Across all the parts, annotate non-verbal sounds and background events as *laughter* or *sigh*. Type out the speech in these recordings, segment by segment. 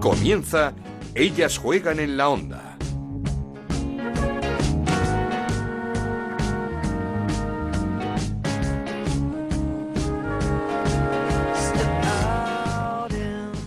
Comienza Ellas juegan en la onda.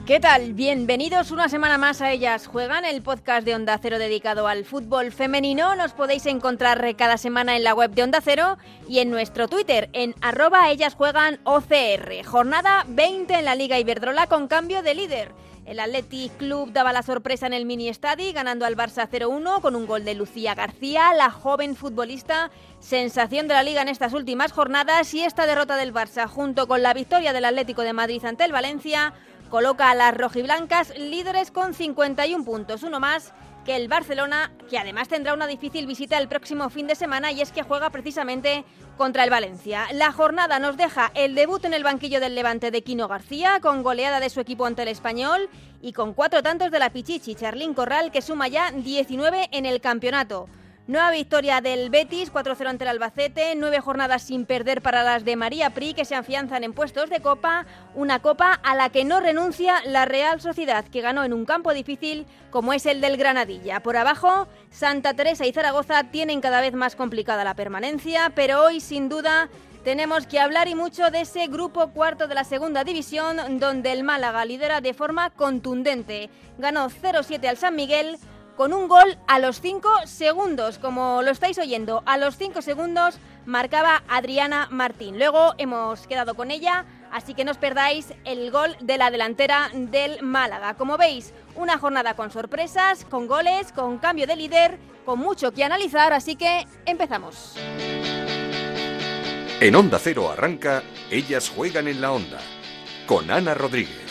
¿Qué tal? Bienvenidos una semana más a Ellas Juegan, el podcast de Onda Cero dedicado al fútbol femenino. Nos podéis encontrar cada semana en la web de Onda Cero y en nuestro Twitter en arroba Ellas Juegan OCR. Jornada 20 en la Liga Iberdrola con cambio de líder. El Athletic Club daba la sorpresa en el mini estadio ganando al Barça 0-1 con un gol de Lucía García, la joven futbolista sensación de la liga en estas últimas jornadas. Y esta derrota del Barça junto con la victoria del Atlético de Madrid ante el Valencia coloca a las rojiblancas líderes con 51 puntos, uno más que el Barcelona, que además tendrá una difícil visita el próximo fin de semana y es que juega precisamente contra el Valencia. La jornada nos deja el debut en el banquillo del Levante de Quino García, con goleada de su equipo ante el Español y con cuatro tantos de la Pichichi, Charlín Corral, que suma ya 19 en el campeonato. Nueva victoria del Betis, 4-0 ante el Albacete, nueve jornadas sin perder para las de María Pri, que se afianzan en puestos de Copa, una Copa a la que no renuncia la Real Sociedad, que ganó en un campo difícil como es el del Granadilla. Por abajo, Santa Teresa y Zaragoza tienen cada vez más complicada la permanencia, pero hoy sin duda tenemos que hablar y mucho de ese grupo cuarto de la segunda división, donde el Málaga lidera de forma contundente. Ganó 0-7 al San Miguel, con un gol a los 5 segundos, como lo estáis oyendo. A los 5 segundos marcaba Adriana Martín. Luego hemos quedado con ella, así que no os perdáis el gol de la delantera del Málaga. Como veis, una jornada con sorpresas, con goles, con cambio de líder, con mucho que analizar, así que empezamos. En Onda Cero arranca, ellas juegan en la onda, con Ana Rodríguez.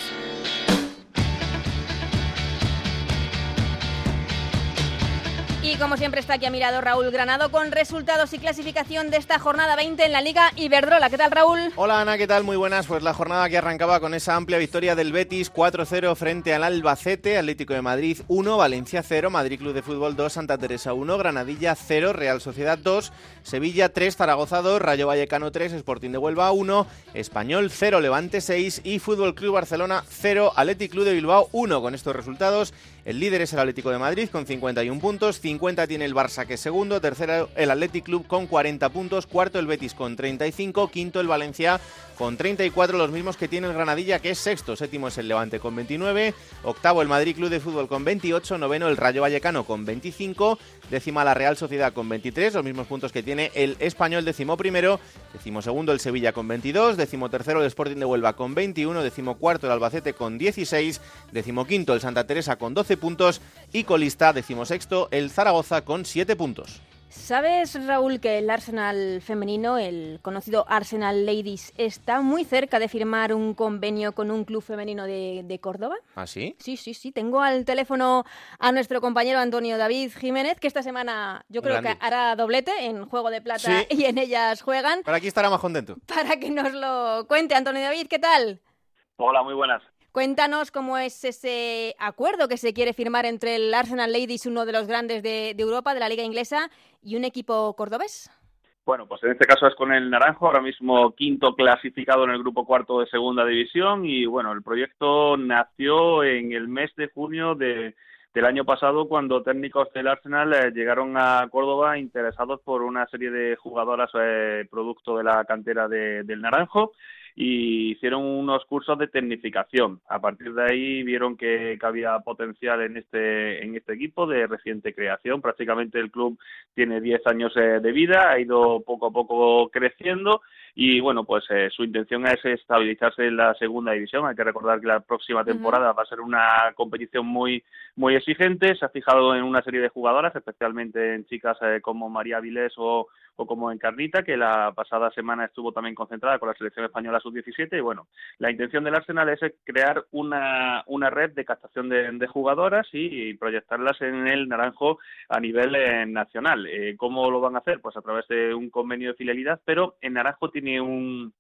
Como siempre está aquí a Raúl Granado con resultados y clasificación de esta jornada 20 en la Liga Iberdrola. ¿Qué tal Raúl? Hola Ana, ¿qué tal? Muy buenas. Pues la jornada que arrancaba con esa amplia victoria del Betis 4-0 frente al Albacete, Atlético de Madrid 1, Valencia 0, Madrid Club de Fútbol 2, Santa Teresa 1, Granadilla 0, Real Sociedad 2, Sevilla 3, Zaragoza 2, Rayo Vallecano 3, Sporting de Huelva 1, Español 0, Levante 6 y Fútbol Club Barcelona 0, Atlético Club de Bilbao 1. Con estos resultados el líder es el Atlético de Madrid con 51 puntos, 50 tiene el Barça que es segundo, tercero el Athletic Club con 40 puntos, cuarto el Betis con 35, quinto el Valencia con 34, los mismos que tiene el Granadilla que es sexto, séptimo es el Levante con 29, octavo el Madrid Club de Fútbol con 28, noveno el Rayo Vallecano con 25, décima la Real Sociedad con 23, los mismos puntos que tiene el Español décimo primero, décimo segundo el Sevilla con 22, décimo tercero el Sporting de Huelva con 21, décimo cuarto el Albacete con 16, décimo quinto el Santa Teresa con 12 puntos y colista decimosexto el Zaragoza con 7 puntos. ¿Sabes, Raúl, que el Arsenal femenino, el conocido Arsenal Ladies, está muy cerca de firmar un convenio con un club femenino de, Córdoba? ¿Ah, sí? Sí, sí, sí. Tengo al teléfono a nuestro compañero Antonio David Jiménez, que esta semana yo creo que hará doblete en Juego de Plata y en ellas juegan. Para aquí estará más contento. Para que nos lo cuente. Antonio David, ¿qué tal? Hola, muy buenas. Cuéntanos cómo es ese acuerdo que se quiere firmar entre el Arsenal Ladies, uno de los grandes de, Europa, de la liga inglesa, y un equipo cordobés. Bueno, pues en este caso es con el Naranjo, ahora mismo quinto clasificado en el grupo cuarto de segunda división y bueno, el proyecto nació en el mes de junio de, del año pasado cuando técnicos del Arsenal eh, llegaron a Córdoba interesados por una serie de jugadoras eh, producto de la cantera del Naranjo y hicieron unos cursos de tecnificación. A partir de ahí vieron que, había potencial en este, en este equipo de reciente creación. Prácticamente el club tiene 10 años eh, de vida, ha ido poco a poco creciendo y bueno, pues eh, su intención es estabilizarse en la segunda división. Hay que recordar que la próxima temporada va a ser una competición muy muy exigente. Se ha fijado en una serie de jugadoras, especialmente en chicas eh, como María Vilés o, o como Encarnita, que la pasada semana estuvo también concentrada con la selección española sub-17. Y bueno, la intención del Arsenal es crear una, una red de captación de, jugadoras y, proyectarlas en el naranjo a nivel eh, nacional. Eh, ¿Cómo lo van a hacer? Pues a través de un convenio de fidelidad, pero en naranjo tiene un,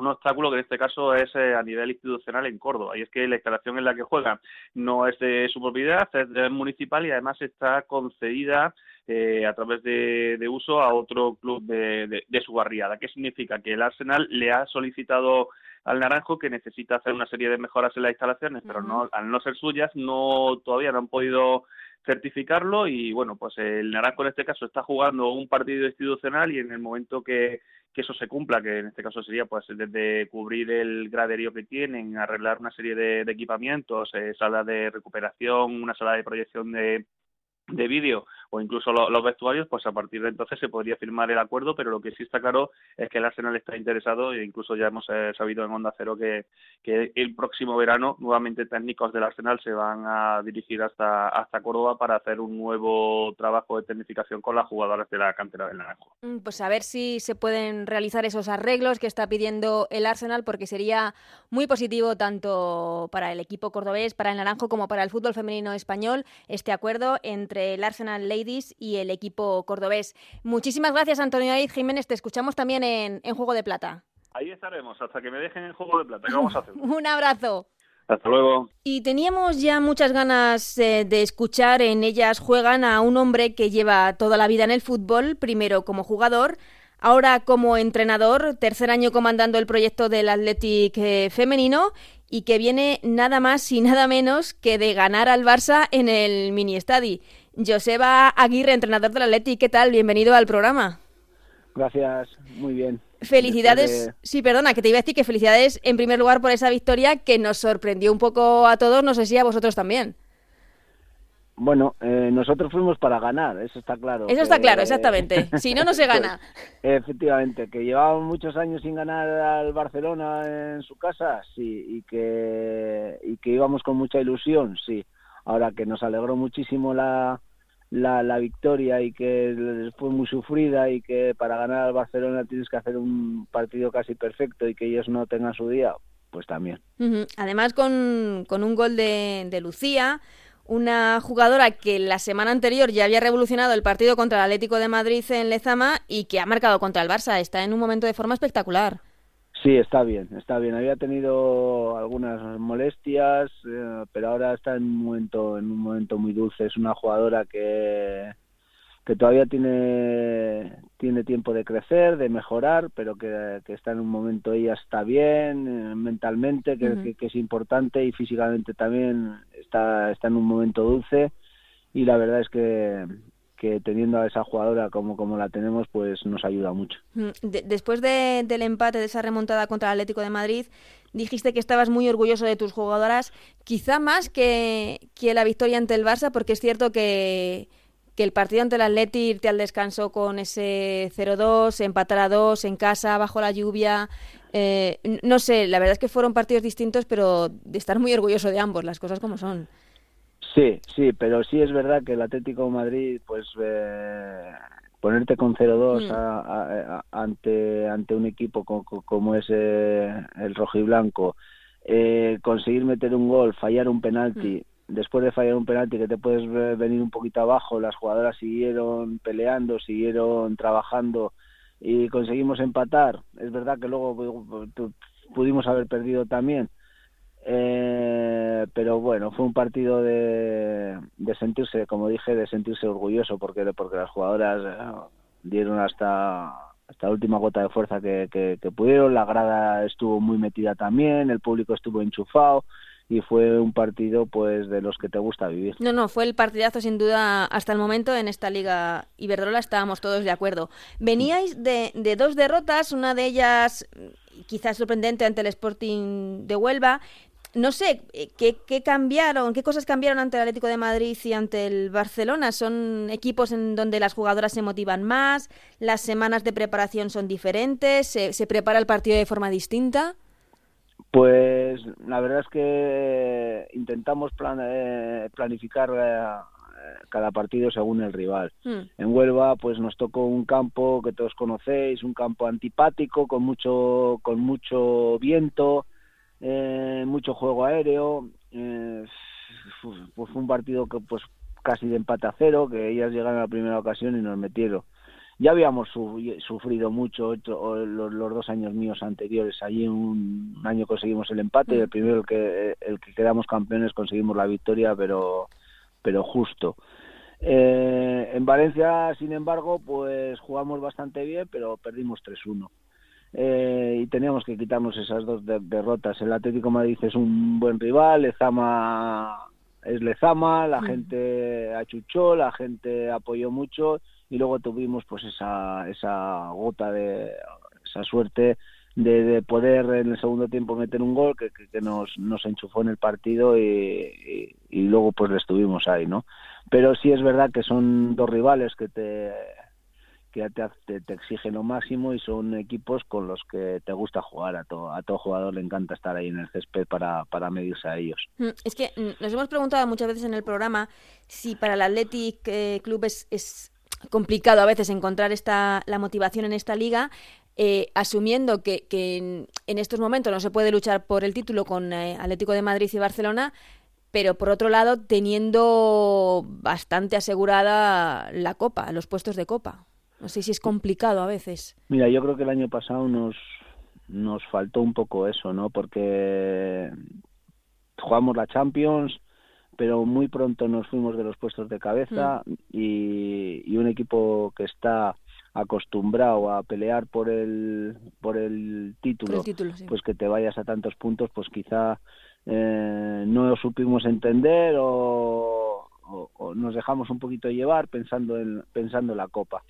un obstáculo que en este caso es eh, a nivel institucional en Córdoba y es que la instalación en la que juega no es de su propiedad, es municipal y además está concedida eh, a través de, uso a otro club de, su barriada. ¿Qué significa? Que el Arsenal le ha solicitado al Naranjo que necesita hacer una serie de mejoras en las instalaciones, pero no al no ser suyas no todavía no han podido certificarlo y bueno, pues el Naranjo en este caso está jugando un partido institucional y en el momento que, que eso se cumpla, que en este caso sería pues desde cubrir el graderío que tienen, arreglar una serie de, equipamientos, eh, sala de recuperación, una sala de proyección de, de vídeo o incluso los vestuarios, pues a partir de entonces se podría firmar el acuerdo, pero lo que sí está claro es que el Arsenal está interesado e incluso ya hemos eh, sabido en Onda Cero que, que el próximo verano nuevamente técnicos del Arsenal se van a dirigir hasta, hasta Córdoba para hacer un nuevo trabajo de tecnificación con las jugadoras de la cantera del Naranjo. Mm, pues a ver si se pueden realizar esos arreglos que está pidiendo el Arsenal, porque sería muy positivo tanto para el equipo cordobés, para el Naranjo, como para el fútbol femenino español, este acuerdo entre el Arsenal y el equipo cordobés. Muchísimas gracias, Antonio Aid Jiménez. Te escuchamos también en, Juego de Plata. Ahí estaremos, hasta que me dejen en Juego de Plata. ¿Qué vamos a hacer? *laughs* Un abrazo. Hasta luego. Y teníamos ya muchas ganas eh, de escuchar en ellas juegan a un hombre que lleva toda la vida en el fútbol, primero como jugador, ahora como entrenador, tercer año comandando el proyecto del Athletic eh, femenino y que viene nada más y nada menos que de ganar al Barça en el mini estadi. Joseba Aguirre, entrenador del Atleti, ¿qué tal? Bienvenido al programa. Gracias, muy bien. Felicidades, sí, perdona, que te iba a decir que felicidades en primer lugar por esa victoria que nos sorprendió un poco a todos, no sé si a vosotros también. Bueno, eh, nosotros fuimos para ganar, eso está claro. Eso está claro, exactamente. *laughs* si no, no se gana. Efectivamente, que llevábamos muchos años sin ganar al Barcelona en su casa, sí, y que, y que íbamos con mucha ilusión, sí. Ahora que nos alegró muchísimo la, la, la, victoria y que fue muy sufrida y que para ganar al Barcelona tienes que hacer un partido casi perfecto y que ellos no tengan su día, pues también. Además con, con, un gol de, de, Lucía, una jugadora que la semana anterior ya había revolucionado el partido contra el Atlético de Madrid en Lezama y que ha marcado contra el Barça. Está en un momento de forma espectacular. Sí, está bien, está bien. Había tenido algunas molestias, eh, pero ahora está en un momento, en un momento muy dulce. Es una jugadora que que todavía tiene tiene tiempo de crecer, de mejorar, pero que, está en un momento ella está bien eh, mentalmente, que, que, es importante y físicamente también está está en un momento dulce y la verdad es que que teniendo a esa jugadora como, como la tenemos, pues nos ayuda mucho. Mm, después del empate, de esa remontada contra el Atlético de Madrid, dijiste que estabas muy orgulloso de tus jugadoras, quizá más que, que la victoria ante el Barça, porque es cierto que, que el partido ante el Atlético irte al descanso con ese 0-2, empatar a 2 en casa, bajo la lluvia. Eh, no sé, la verdad es que fueron partidos distintos, pero de estar muy orgulloso de ambos, las cosas como son. Sí, sí, pero sí es verdad que el Atlético de Madrid, pues eh, ponerte con 0-2 mm. ante ante un equipo como, es eh, el rojiblanco, eh, conseguir meter un gol, fallar un penalti, mm. después de fallar un penalti que te puedes venir un poquito abajo, las jugadoras siguieron peleando, siguieron trabajando y conseguimos empatar. Es verdad que luego pudimos haber perdido también, eh, pero bueno, fue un partido de, de, sentirse, como dije, de sentirse orgulloso porque, porque las jugadoras eh, dieron hasta, hasta la última gota de fuerza que, que, pudieron, la grada estuvo muy metida también, el público estuvo enchufado y fue un partido pues de los que te gusta vivir. No, no, fue el partidazo sin duda hasta el momento en esta liga Iberdrola estábamos todos de acuerdo. Veníais de, de dos derrotas, una de ellas quizás sorprendente ante el Sporting de Huelva no sé, eh, ¿qué, ¿qué, cambiaron? ¿Qué cosas cambiaron ante el Atlético de Madrid y ante el Barcelona? ¿Son equipos en donde las jugadoras se motivan más? ¿Las semanas de preparación son diferentes? ¿Se, prepara el partido de forma distinta? Pues la verdad es que intentamos eh, planificar eh, cada partido según el rival. Hmm. En Huelva pues nos tocó un campo que todos conocéis, un campo antipático con mucho con mucho viento, eh, mucho juego aéreo, eh, pues fue un partido que pues casi de empate a cero, que ellas llegaron a la primera ocasión y nos metieron. Ya habíamos sufrido mucho los, dos años míos anteriores. Allí un, año conseguimos el empate y el primero el que, el que quedamos campeones conseguimos la victoria, pero, pero justo. Eh, en Valencia, sin embargo, pues jugamos bastante bien, pero perdimos 3-1. Eh, y teníamos que quitarnos esas dos derrotas. El Atlético Madrid es un buen rival, Lezama es Lezama, la gente achuchó, la gente apoyó mucho y luego tuvimos pues esa, esa gota de esa suerte de, poder en el segundo tiempo meter un gol que, que, nos, nos enchufó en el partido y, y, luego pues le estuvimos ahí, ¿no? Pero sí es verdad que son dos rivales que te que te, exigen lo máximo y son equipos con los que te gusta jugar. A todo, a todo jugador le encanta estar ahí en el césped para, para medirse a ellos. Mm, es que mm, nos hemos preguntado muchas veces en el programa si para el Athletic eh, Club es, es complicado a veces encontrar esta, la motivación en esta liga. Eh, asumiendo que, que en, estos momentos no se puede luchar por el título con eh, Atlético de Madrid y Barcelona, pero por otro lado teniendo bastante asegurada la Copa, los puestos de Copa. No sé si es complicado a veces. Mira, yo creo que el año pasado nos, nos faltó un poco eso, ¿no? Porque jugamos la Champions, pero muy pronto nos fuimos de los puestos de cabeza mm. y, y, un equipo que está acostumbrado a pelear por el por el título, pues que te vayas a tantos puntos, pues quizá eh, no lo supimos entender o, o, nos dejamos un poquito llevar pensando en pensando en la copa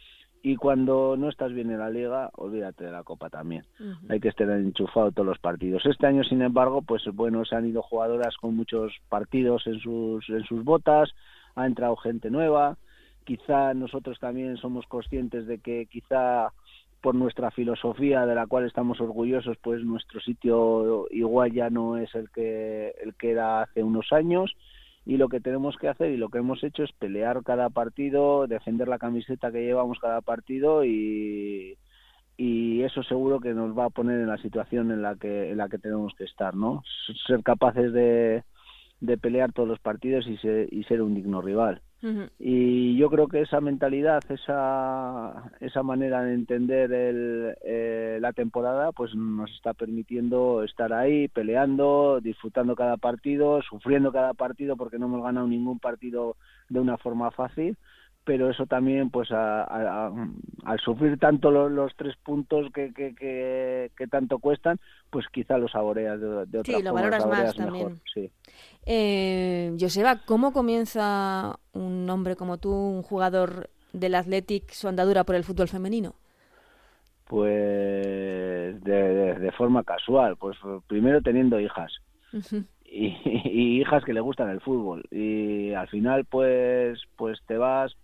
y cuando no estás bien en la liga, olvídate de la copa también. Hay que estar enchufado todos los partidos. Este año, sin embargo, pues bueno, se han ido jugadoras con muchos partidos en sus en sus botas, ha entrado gente nueva. Quizá nosotros también somos conscientes de que quizá por nuestra filosofía de la cual estamos orgullosos, pues nuestro sitio igual ya no es el que el que era hace unos años y lo que tenemos que hacer y lo que hemos hecho es pelear cada partido, defender la camiseta que llevamos cada partido y, y eso seguro que nos va a poner en la situación en la que en la que tenemos que estar, ¿no? Ser capaces de, de pelear todos los partidos y ser, y ser un digno rival. Y yo creo que esa mentalidad, esa, esa manera de entender el, eh, la temporada, pues nos está permitiendo estar ahí, peleando, disfrutando cada partido, sufriendo cada partido porque no hemos ganado ningún partido de una forma fácil pero eso también, pues al sufrir tanto los, tres puntos que, que, que, tanto cuestan, pues quizá lo saboreas de, de otra sí, lo valoras más también. Sí. Eh, Joseba, ¿cómo comienza un hombre como tú, un jugador del Athletic, su andadura por el fútbol femenino? Pues de, de forma casual, pues primero teniendo hijas y, hijas que le gustan el fútbol. Y al final pues pues te vas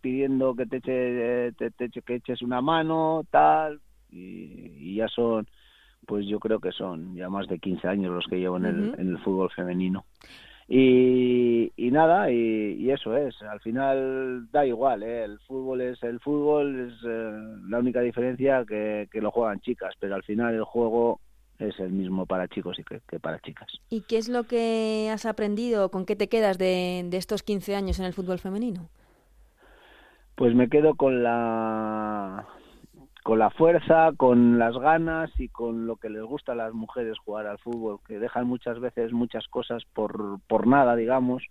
pidiendo que te, eche, te, que eches una mano tal y, ya son pues yo creo que son ya más de 15 años los que llevo en, el, en el fútbol femenino. Y, y nada y, eso es. Al final da igual ¿eh? el fútbol es el fútbol es eh, la única diferencia que, que lo juegan chicas pero al final el juego es el mismo para chicos y que, para chicas. ¿Y qué es lo que has aprendido, con qué te quedas de, estos 15 años en el fútbol femenino? Pues me quedo con la con la fuerza, con las ganas y con lo que les gusta a las mujeres jugar al fútbol, que dejan muchas veces muchas cosas por, por nada, digamos,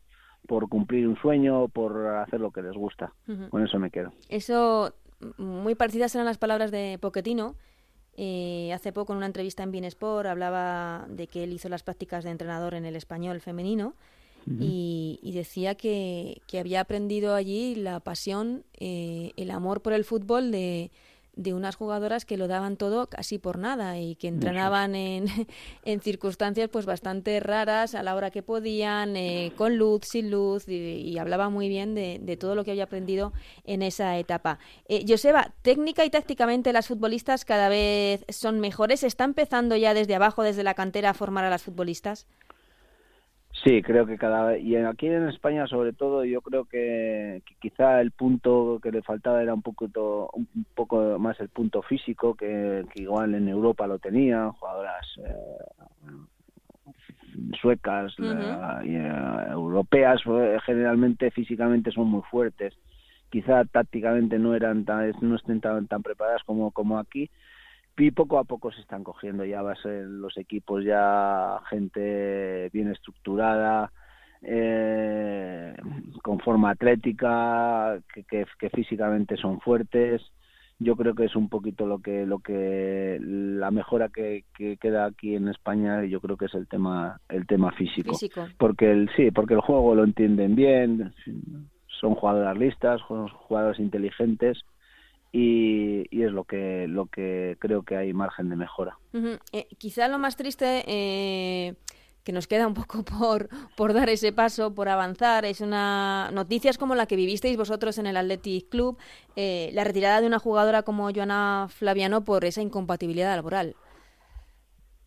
por cumplir un sueño, por hacer lo que les gusta. Con eso me quedo. Eso, muy parecidas eran las palabras de Poquetino, eh, hace poco en una entrevista en Bienesport hablaba de que él hizo las prácticas de entrenador en el español femenino y, decía que, que, había aprendido allí la pasión, eh, el amor por el fútbol de, de unas jugadoras que lo daban todo casi por nada y que entrenaban en, *laughs* en circunstancias pues bastante raras a la hora que podían, eh, con luz, sin luz, y, hablaba muy bien de, de, todo lo que había aprendido en esa etapa. Eh, Joseba, técnica y tácticamente las futbolistas cada vez son mejores, ¿está empezando ya desde abajo, desde la cantera, a formar a las futbolistas? Sí, creo que cada vez, y aquí en España sobre todo, yo creo que, quizá el punto que le faltaba era un poco, un poco más el punto físico, que, igual en Europa lo tenían, jugadoras eh, suecas, eh, europeas, generalmente físicamente son muy fuertes. Quizá tácticamente no eran tan, no estén tan, tan preparadas como, como aquí, y poco a poco se están cogiendo. Ya va a ser los equipos ya gente bien estructurada eh, con forma atlética que, que, físicamente son fuertes. Yo creo que es un poquito lo que lo que la mejora que, queda aquí en España yo creo que es el tema el tema físico, porque el sí porque el juego lo entienden bien son jugadoras listas son jugadores inteligentes y, y, es lo que lo que creo que hay margen de mejora eh, quizá lo más triste eh que nos queda un poco *laughs* por, por dar ese paso, por avanzar. Es una noticias como la que vivisteis vosotros en el Athletic Club, eh, la retirada de una jugadora como Joana Flaviano por esa incompatibilidad laboral.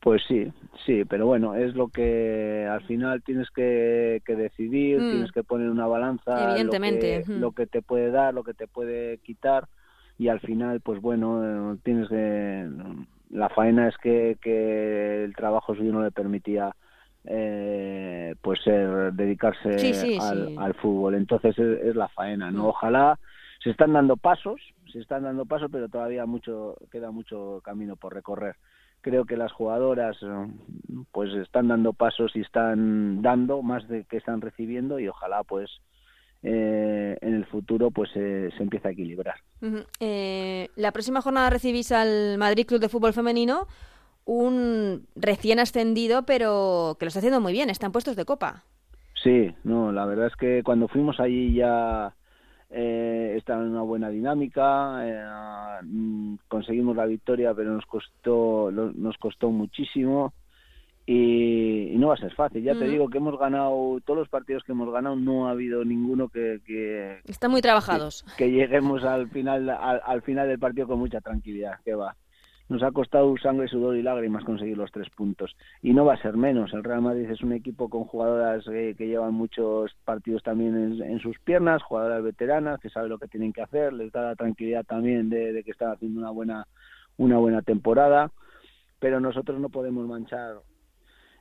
Pues sí, sí, pero bueno, es lo que al final tienes que, decidir, mm. tienes que poner una balanza, Evidentemente. Lo que, te puede dar, lo que te puede quitar, y al final, pues bueno, tienes que. La faena es que, que el trabajo suyo no le permitía eh, pues ser dedicarse al, fútbol. Entonces es, la faena, ¿no? Mm. Ojalá se están dando pasos, se están dando pasos, pero todavía mucho queda mucho camino por recorrer. Creo que las jugadoras pues están dando pasos y están dando más de que están recibiendo y ojalá pues eh, en el futuro pues se empiece a equilibrar. Eh, la próxima jornada recibís al Madrid Club de Fútbol Femenino un recién ascendido, pero que lo está haciendo muy bien, están puestos de copa. Sí, no, la verdad es que cuando fuimos allí ya eh, estaba en una buena dinámica, eh, mm, conseguimos la victoria, pero nos costó, nos costó muchísimo. Y, no va a ser fácil. Ya te digo que hemos ganado, todos los partidos que hemos ganado, no ha habido ninguno que... que Están muy trabajados. Que, lleguemos al final, al, final del partido con mucha tranquilidad, que va nos ha costado sangre, sudor y lágrimas conseguir los tres puntos. Y no va a ser menos. El Real Madrid es un equipo con jugadoras que llevan muchos partidos también en, sus piernas, jugadoras veteranas que saben lo que tienen que hacer, les da la tranquilidad también de, que están haciendo una buena, una buena temporada. Pero nosotros no podemos manchar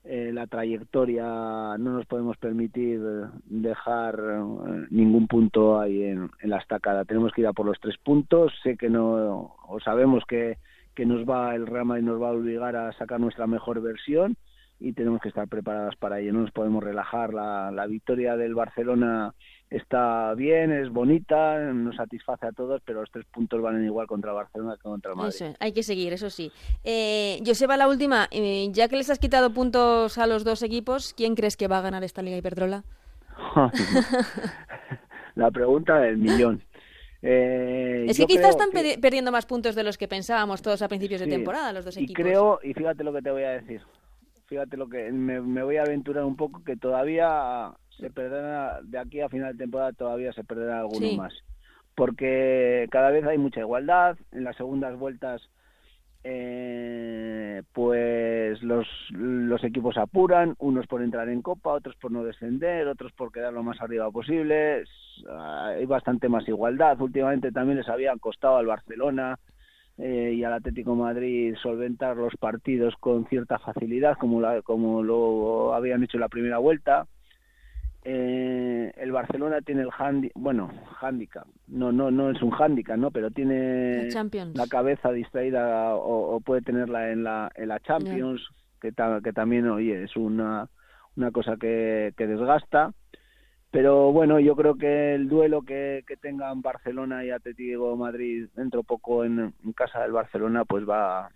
eh, la trayectoria, no nos podemos permitir dejar eh, ningún punto ahí en, en, la estacada. Tenemos que ir a por los tres puntos. Sé que no, o sabemos que que nos va el Real Madrid nos va a obligar a sacar nuestra mejor versión y tenemos que estar preparadas para ello. No nos podemos relajar. La, la victoria del Barcelona está bien, es bonita, nos satisface a todos, pero los tres puntos valen igual contra el Barcelona que contra Madrid. Eso, hay que seguir, eso sí. Eh, Joseba, la última. Eh, ya que les has quitado puntos a los dos equipos, ¿quién crees que va a ganar esta Liga Iberdrola? *laughs* la pregunta del millón. Eh, es que quizás están perdiendo más puntos de los que pensábamos todos a principios de temporada, los dos equipos. Y creo, y fíjate lo que te voy a decir, fíjate lo que me, voy a aventurar un poco, que todavía se perderá, de aquí a final de temporada todavía se perderá alguno más. Porque cada vez hay mucha igualdad, en las segundas vueltas eh, pues los, los equipos apuran, unos por entrar en Copa, otros por no descender, otros por quedar lo más arriba posible. Hay bastante más igualdad. Últimamente también les había costado al Barcelona eh, y al Atlético Madrid solventar los partidos con cierta facilidad, como, la, como lo habían hecho en la primera vuelta. Eh, el Barcelona tiene el handi bueno, handicap, no, no, no es un handicap, ¿no? Pero tiene la, cabeza distraída o, puede tenerla en la, en la Champions, que, que también, oye, es una, una cosa que, que desgasta. Pero bueno, yo creo que el duelo que, que tengan Barcelona y Atlético Madrid dentro poco en, casa del Barcelona, pues va,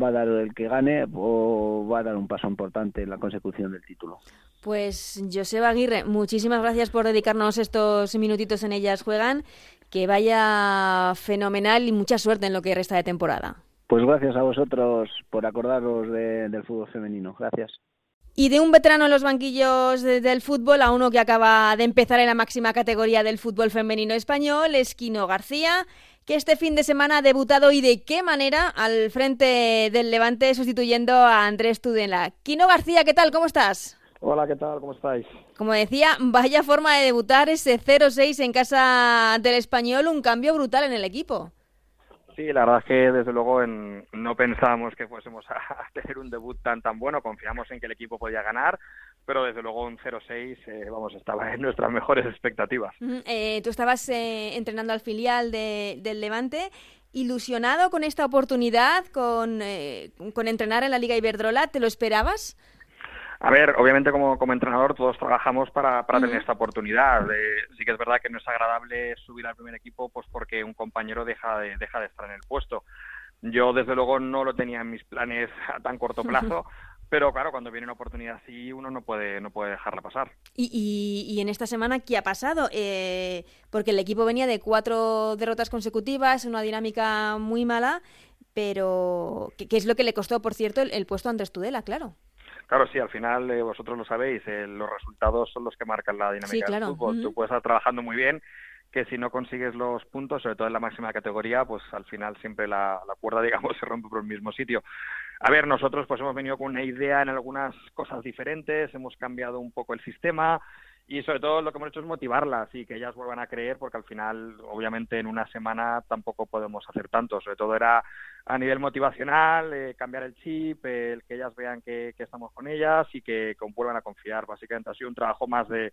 va a dar el que gane o va a dar un paso importante en la consecución del título. Pues Joseba Aguirre, muchísimas gracias por dedicarnos estos minutitos en Ellas Juegan. Que vaya fenomenal y mucha suerte en lo que resta de temporada. Pues gracias a vosotros por acordaros del fútbol femenino. Gracias. Y de un veterano en los banquillos del fútbol a uno que acaba de empezar en la máxima categoría del fútbol femenino español, Esquino García, que este fin de semana ha debutado y de qué manera al frente del Levante sustituyendo a Andrés Tudela. Quino García, ¿qué tal? ¿Cómo estás? Hola, ¿qué tal? ¿Cómo estáis? Como decía, vaya forma de debutar ese 0-6 en casa del español, un cambio brutal en el equipo. Sí, la verdad es que desde luego no pensábamos que fuésemos a, tener un debut tan tan bueno, confiamos en que el equipo podía ganar, pero desde luego un 0-6, eh, vamos, estaba en nuestras mejores expectativas. Eh, tú estabas eh, entrenando al filial del Levante, ilusionado con esta oportunidad, con, con entrenar en la Liga Iberdrola, ¿te lo esperabas? A ver, obviamente como, como entrenador todos trabajamos para, para tener esta oportunidad. sí que es verdad que no es agradable subir al primer equipo pues porque un compañero deja de, deja de estar en el puesto. Yo desde luego no lo tenía en mis planes a tan corto plazo. *laughs* Pero claro, cuando viene una oportunidad así, uno no puede, no puede dejarla pasar. ¿Y, y, en esta semana qué ha pasado? Eh, porque el equipo venía de cuatro derrotas consecutivas, una dinámica muy mala, pero ¿qué, es lo que le costó, por cierto, el, puesto a Andrés Tudela, claro? Claro, sí, al final eh, vosotros lo sabéis, eh, los resultados son los que marcan la dinámica del fútbol. Tú puedes estar trabajando muy bien, que si no consigues los puntos, sobre todo en la máxima categoría, pues al final siempre la, la cuerda, *laughs* digamos, se rompe por el mismo sitio. A ver, nosotros pues hemos venido con una idea en algunas cosas diferentes, hemos cambiado un poco el sistema, y sobre todo lo que hemos hecho es motivarlas y que ellas vuelvan a creer porque al final obviamente en una semana tampoco podemos hacer tanto. Sobre todo era a nivel motivacional eh, cambiar el chip el que ellas vean que, estamos con ellas y que, vuelvan a confiar. Básicamente ha sido un trabajo más de,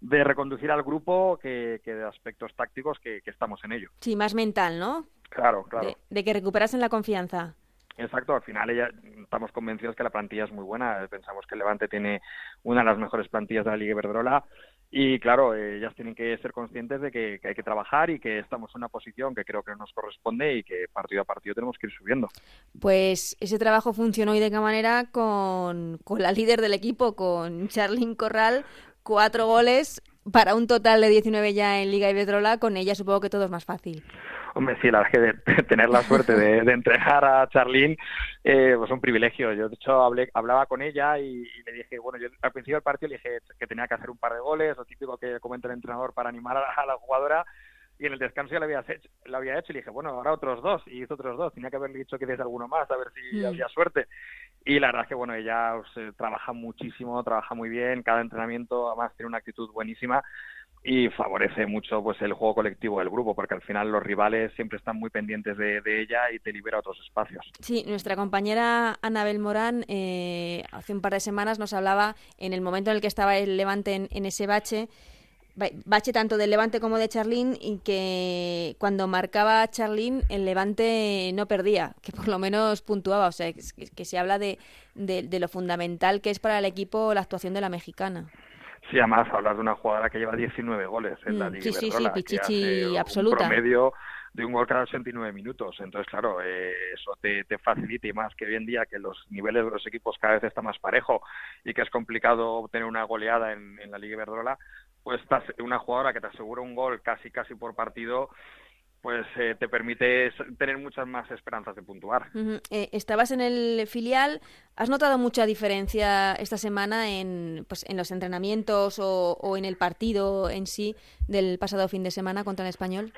de reconducir al grupo que, de aspectos tácticos que, estamos en ello. Sí más mental no claro claro. De, que recuperasen la confianza Exacto, al final ella, estamos convencidos que la plantilla es muy buena. Pensamos que el Levante tiene una de las mejores plantillas de la Liga Iberdrola y claro, ellas tienen que ser conscientes de que, hay que trabajar y que estamos en una posición que creo que nos corresponde y que partido a partido tenemos que ir subiendo. Pues ese trabajo funcionó y de qué manera con, con la líder del equipo, con Charlyn Corral, cuatro goles para un total de 19 ya en Liga Iberdrola. Con ella supongo que todo es más fácil. Hombre, sí, la verdad es que de, *laughs* tener la suerte de, de entrenar a Charlene, eh, pues un privilegio. Yo, de hecho, hablé, hablaba con ella y, le dije, bueno, yo al principio del partido le dije que tenía que hacer un par de goles, lo típico que comenta el entrenador para animar a la, jugadora, y en el descanso ya lo había, hecho, lo había hecho y le dije, bueno, ahora otros dos, y hizo otros dos, tenía que haberle dicho que des alguno más, a ver si mm. había suerte. Y la verdad es que, bueno, ella pues, trabaja muchísimo, trabaja muy bien, cada entrenamiento además tiene una actitud buenísima, y favorece mucho pues el juego colectivo del grupo porque al final los rivales siempre están muy pendientes de, ella y te libera otros espacios. Sí, nuestra compañera Anabel Morán eh, hace un par de semanas nos hablaba en el momento en el que estaba el Levante en, ese bache bache tanto del Levante como de Charlín y que cuando marcaba Charlín el Levante no perdía, que por lo menos puntuaba, o sea, que, se habla de, de, lo fundamental que es para el equipo la actuación de la mexicana. Sí, además hablas de una jugadora que lleva 19 goles en la mm, Liga Sí, sí, sí, pichichi absoluta. Un promedio de un gol cada 89 minutos. Entonces, claro, eh, eso te, te, facilita y más que hoy en día que los niveles de los equipos cada vez están más parejo y que es complicado obtener una goleada en, en la Liga Iberdrola, pues estás una jugadora que te asegura un gol casi casi por partido pues eh, te permite tener muchas más esperanzas de puntuar. Eh, estabas en el filial, ¿has notado mucha diferencia esta semana en, pues, en los entrenamientos o, en el partido en sí del pasado fin de semana contra el español?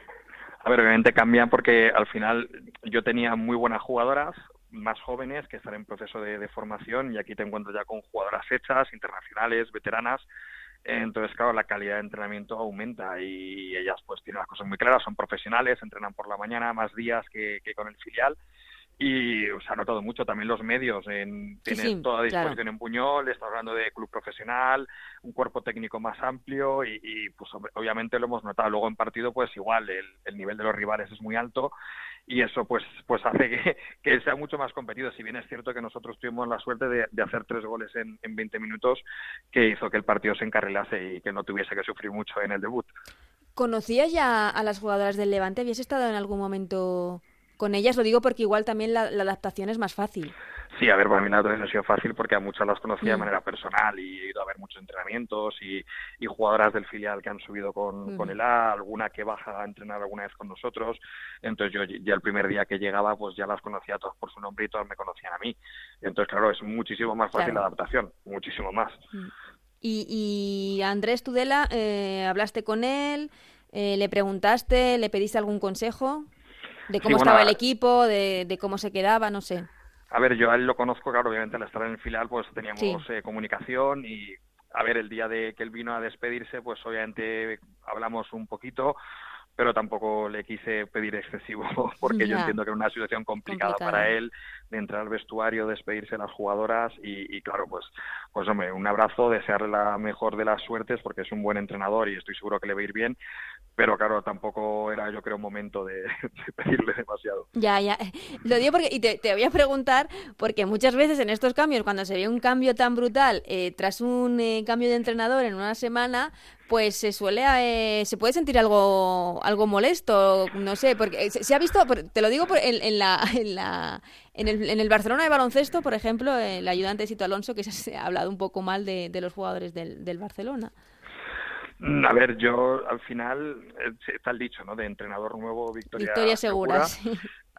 A ver, obviamente cambian porque al final yo tenía muy buenas jugadoras, más jóvenes que están en proceso de, de formación y aquí te encuentro ya con jugadoras hechas, internacionales, veteranas, entonces, claro, la calidad de entrenamiento aumenta y ellas pues tienen las cosas muy claras, son profesionales, entrenan por la mañana más días que, con el filial y se ha notado mucho también los medios en toda disposición en Puñol está hablando de club profesional un cuerpo técnico más amplio y, pues obviamente lo hemos notado luego en partido pues igual el, el, nivel de los rivales es muy alto y eso pues pues hace que, *laughs* que, sea mucho más competido. Si bien es cierto que nosotros tuvimos la suerte de, hacer tres goles en, en 20 minutos, que hizo que el partido se encarrilase y que no tuviese que sufrir mucho en el debut. ¿Conocías ya a las jugadoras del Levante? ¿Habías estado en algún momento con ellas? Lo digo porque igual también la adaptación es más fácil. Sí, a ver, para mí la ha sido fácil porque a muchas las conocía de mm. manera personal y he ido a ver muchos entrenamientos y, y jugadoras del filial que han subido con, con, el A, alguna que baja a entrenar alguna vez con nosotros. Entonces yo ya el primer día que llegaba pues ya las conocía a todos por su nombre y todas me conocían a mí. Entonces, claro, es muchísimo más fácil la adaptación, muchísimo más. Mm. Y, y Andrés Tudela, eh, ¿hablaste con él? Eh, ¿Le preguntaste? ¿Le pediste algún consejo? ¿De cómo estaba el equipo? De, ¿De cómo se quedaba? No sé. A ver, yo a él lo conozco, claro, obviamente al estar en el filial pues teníamos eh, comunicación y, a ver, el día de que él vino a despedirse, pues obviamente hablamos un poquito, pero tampoco le quise pedir excesivo *laughs* porque yo entiendo que era una situación complicada, para él, de entrar al vestuario, despedirse de las jugadoras y, claro, pues, pues hombre, un abrazo, desearle la mejor de las suertes porque es un buen entrenador y estoy seguro que le va a ir bien, pero claro, tampoco era yo creo momento *laughs* de, pedirle demasiado. Ya, ya, lo digo porque, y te, voy a preguntar, porque muchas veces en estos cambios, cuando se ve un cambio tan brutal, eh, tras un eh, cambio de entrenador en una semana, pues se suele eh, se puede sentir algo algo molesto no sé porque se, ha visto te lo digo en, la, en, la en, el, en el Barcelona de baloncesto por ejemplo el ayudante Sito Alonso que se ha hablado un poco mal de, de los jugadores del, del Barcelona a ver, yo al final eh, está el dicho, ¿no? De entrenador nuevo, victoria, victoria segura.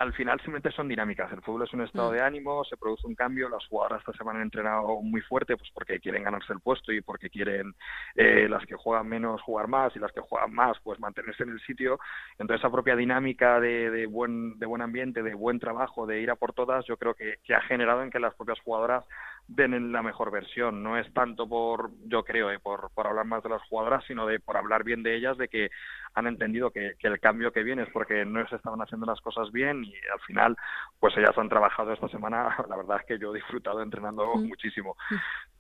al final simplemente son dinámicas. El fútbol es un estado mm. de ánimo, se produce un cambio. Las jugadoras esta semana han entrenado muy fuerte pues porque quieren ganarse el puesto y porque quieren eh, las que juegan menos jugar más y las que juegan más pues mantenerse en el sitio. Entonces esa propia dinámica de, buen, de buen ambiente, de buen trabajo, de ir a por todas, yo creo que, que ha generado en que las propias jugadoras den la mejor versión. No es tanto por, yo creo, eh, por, por hablar más de las jugadoras, sino de por hablar bien de ellas, de que han entendido que, el cambio que viene es porque no se estaban haciendo las cosas bien y al final, pues ellas han trabajado esta semana. *laughs* La verdad es que yo he disfrutado entrenando muchísimo.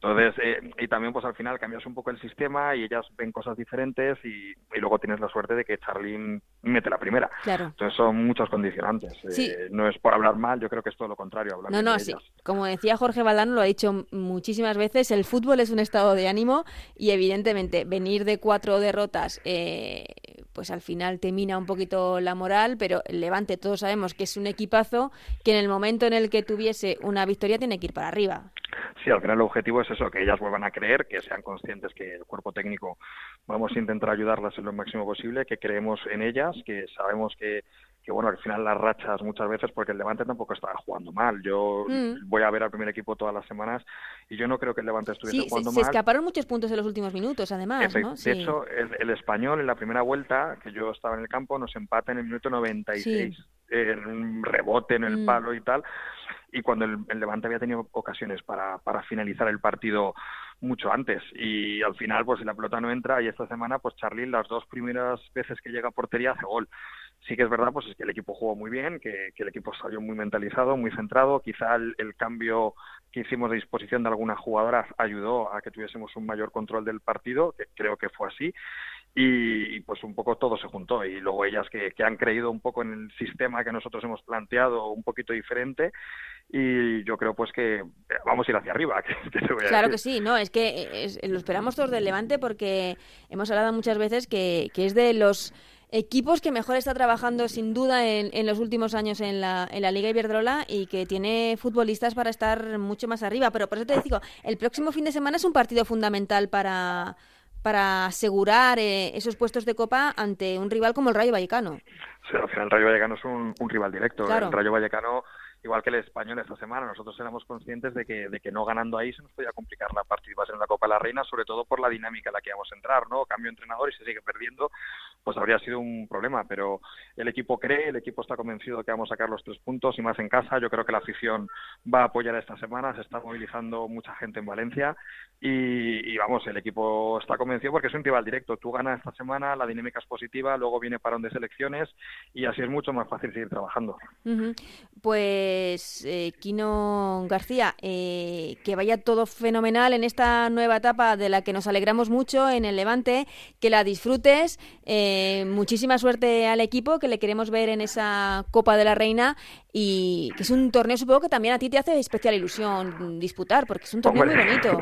Entonces, eh, y también, pues al final cambias un poco el sistema y ellas ven cosas diferentes y, luego tienes la suerte de que Charlene mete la primera. Claro. Entonces, son muchos condicionantes. Eh, no es por hablar mal, yo creo que es todo lo contrario. Hablar no, no, sí. Como decía Jorge Valdano, lo ha dicho muchísimas veces, el fútbol es un estado de ánimo y evidentemente venir de cuatro derrotas eh, pues al final te mina un poquito la moral, pero el Levante todos sabemos que es un equipazo que en el momento en el que tuviese una victoria tiene que ir para arriba. Sí, al final el objetivo es eso, que ellas vuelvan a creer, que sean conscientes que el cuerpo técnico vamos a intentar ayudarlas en lo máximo posible, que creemos en ellas, que sabemos que que bueno, al final las rachas muchas veces, porque el Levante tampoco estaba jugando mal. Yo mm. voy a ver al primer equipo todas las semanas y yo no creo que el Levante estuviese jugando mal. Sí, se escaparon muchos puntos en los últimos minutos, además, ¿no? De hecho, el, español en la primera vuelta, que yo estaba en el campo, nos empata en el minuto 96, en un rebote en el mm. palo y tal. Y cuando el, el Levante había tenido ocasiones para, para finalizar el partido mucho antes y al final pues si la pelota no entra y esta semana pues Charly las dos primeras veces que llega a portería hace gol sí que es verdad pues es que el equipo jugó muy bien que, el equipo salió muy mentalizado muy centrado quizá el, cambio que hicimos de disposición de algunas jugadoras ayudó a que tuviésemos un mayor control del partido que creo que fue así y, pues un poco todo se juntó y luego ellas que, han creído un poco en el sistema que nosotros hemos planteado un poquito diferente y yo creo pues que vamos a ir hacia arriba. *laughs* claro que sí, no, es que lo esperamos todos del Levante porque hemos hablado muchas veces que, que es de los equipos que mejor está trabajando sin duda en, en los últimos años en la, en la Liga Iberdrola y que tiene futbolistas para estar mucho más arriba. Pero por eso te digo, el próximo fin de semana es un partido fundamental para, para asegurar eh, esos puestos de copa ante un rival como el Rayo Vallecano. Sí, al final el Rayo Vallecano es un, rival directo. El Rayo Vallecano igual que el español esta semana, nosotros éramos conscientes de que, de que no ganando ahí se nos podía complicar la participación en la Copa de la Reina, sobre todo por la dinámica en la que íbamos a entrar, ¿no? Cambio entrenador y se sigue perdiendo, pues habría sido un problema, pero el equipo cree, el equipo está convencido de que vamos a sacar los tres puntos y más en casa, yo creo que la afición va a apoyar esta semana, se está movilizando mucha gente en Valencia y, vamos, el equipo está convencido porque es un rival directo, tú ganas esta semana, la dinámica es positiva, luego viene parón de selecciones y así es mucho más fácil seguir trabajando. Pues pues, eh, Kino García, eh, que vaya todo fenomenal en esta nueva etapa de la que nos alegramos mucho en el Levante, que la disfrutes, eh, muchísima suerte al equipo, que le queremos ver en esa Copa de la Reina y que es un torneo supongo que también a ti te hace especial ilusión disputar, porque es un torneo muy bonito.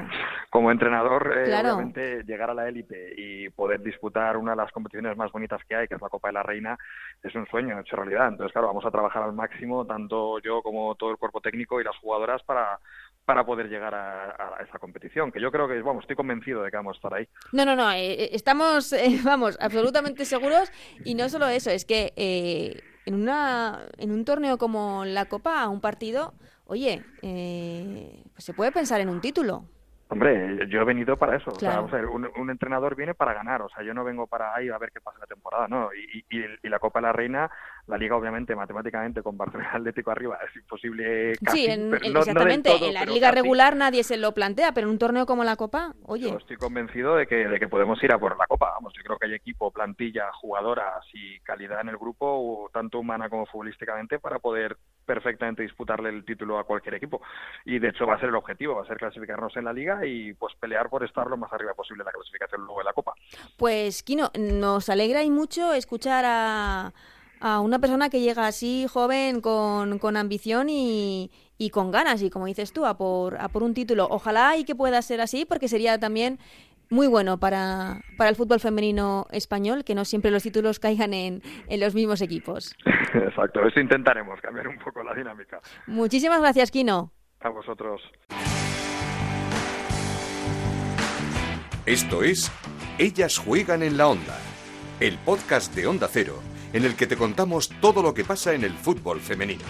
Como entrenador, eh, obviamente llegar a la élite y poder disputar una de las competiciones más bonitas que hay, que es la Copa de la Reina, es un sueño hecho realidad. Entonces, claro, vamos a trabajar al máximo, tanto yo como todo el cuerpo técnico y las jugadoras, para, para poder llegar a, esa competición, que yo creo que, vamos, estoy convencido de que vamos a estar ahí. No, no, no, eh, eh, estamos, *laughs* vamos, absolutamente seguros y no solo eso, es que en, una, en un torneo como la Copa, un partido, oye, eh, pues se puede pensar en un título. Hombre, yo he venido para eso. O sea, un, entrenador viene para ganar. O sea, yo no vengo para ahí a ver qué pasa la temporada, ¿no? Y, y, la Copa de la Reina, la Liga, obviamente, matemáticamente, con Barcelona *laughs* Atlético arriba, es imposible. Casi, sí, exactamente. en la Liga regular nadie se lo plantea, pero en un torneo como la Copa, oye. Yo estoy convencido de que, de que podemos ir a por la Copa. Vamos, yo creo que hay equipo, plantilla, jugadoras y calidad en el grupo, tanto humana como futbolísticamente, para poder perfectamente disputarle el título a cualquier equipo. Y de hecho va a ser el objetivo, va a ser clasificarnos en la liga y pues pelear por estar lo más arriba posible en la clasificación luego de la Copa. Pues, Kino, nos alegra y mucho escuchar a, a una persona que llega así joven, con, con ambición y, y, con ganas, y como dices tú, a por, a por un título. Ojalá y que pueda ser así, porque sería también muy bueno para, para el fútbol femenino español, que no siempre los títulos *laughs* caigan en, en los mismos equipos. Exacto, eso intentaremos, cambiar un poco la dinámica. Muchísimas gracias, Kino. A vosotros. Esto es Ellas juegan en la onda, el podcast de Onda Cero, en el que te contamos todo lo que pasa en el fútbol femenino.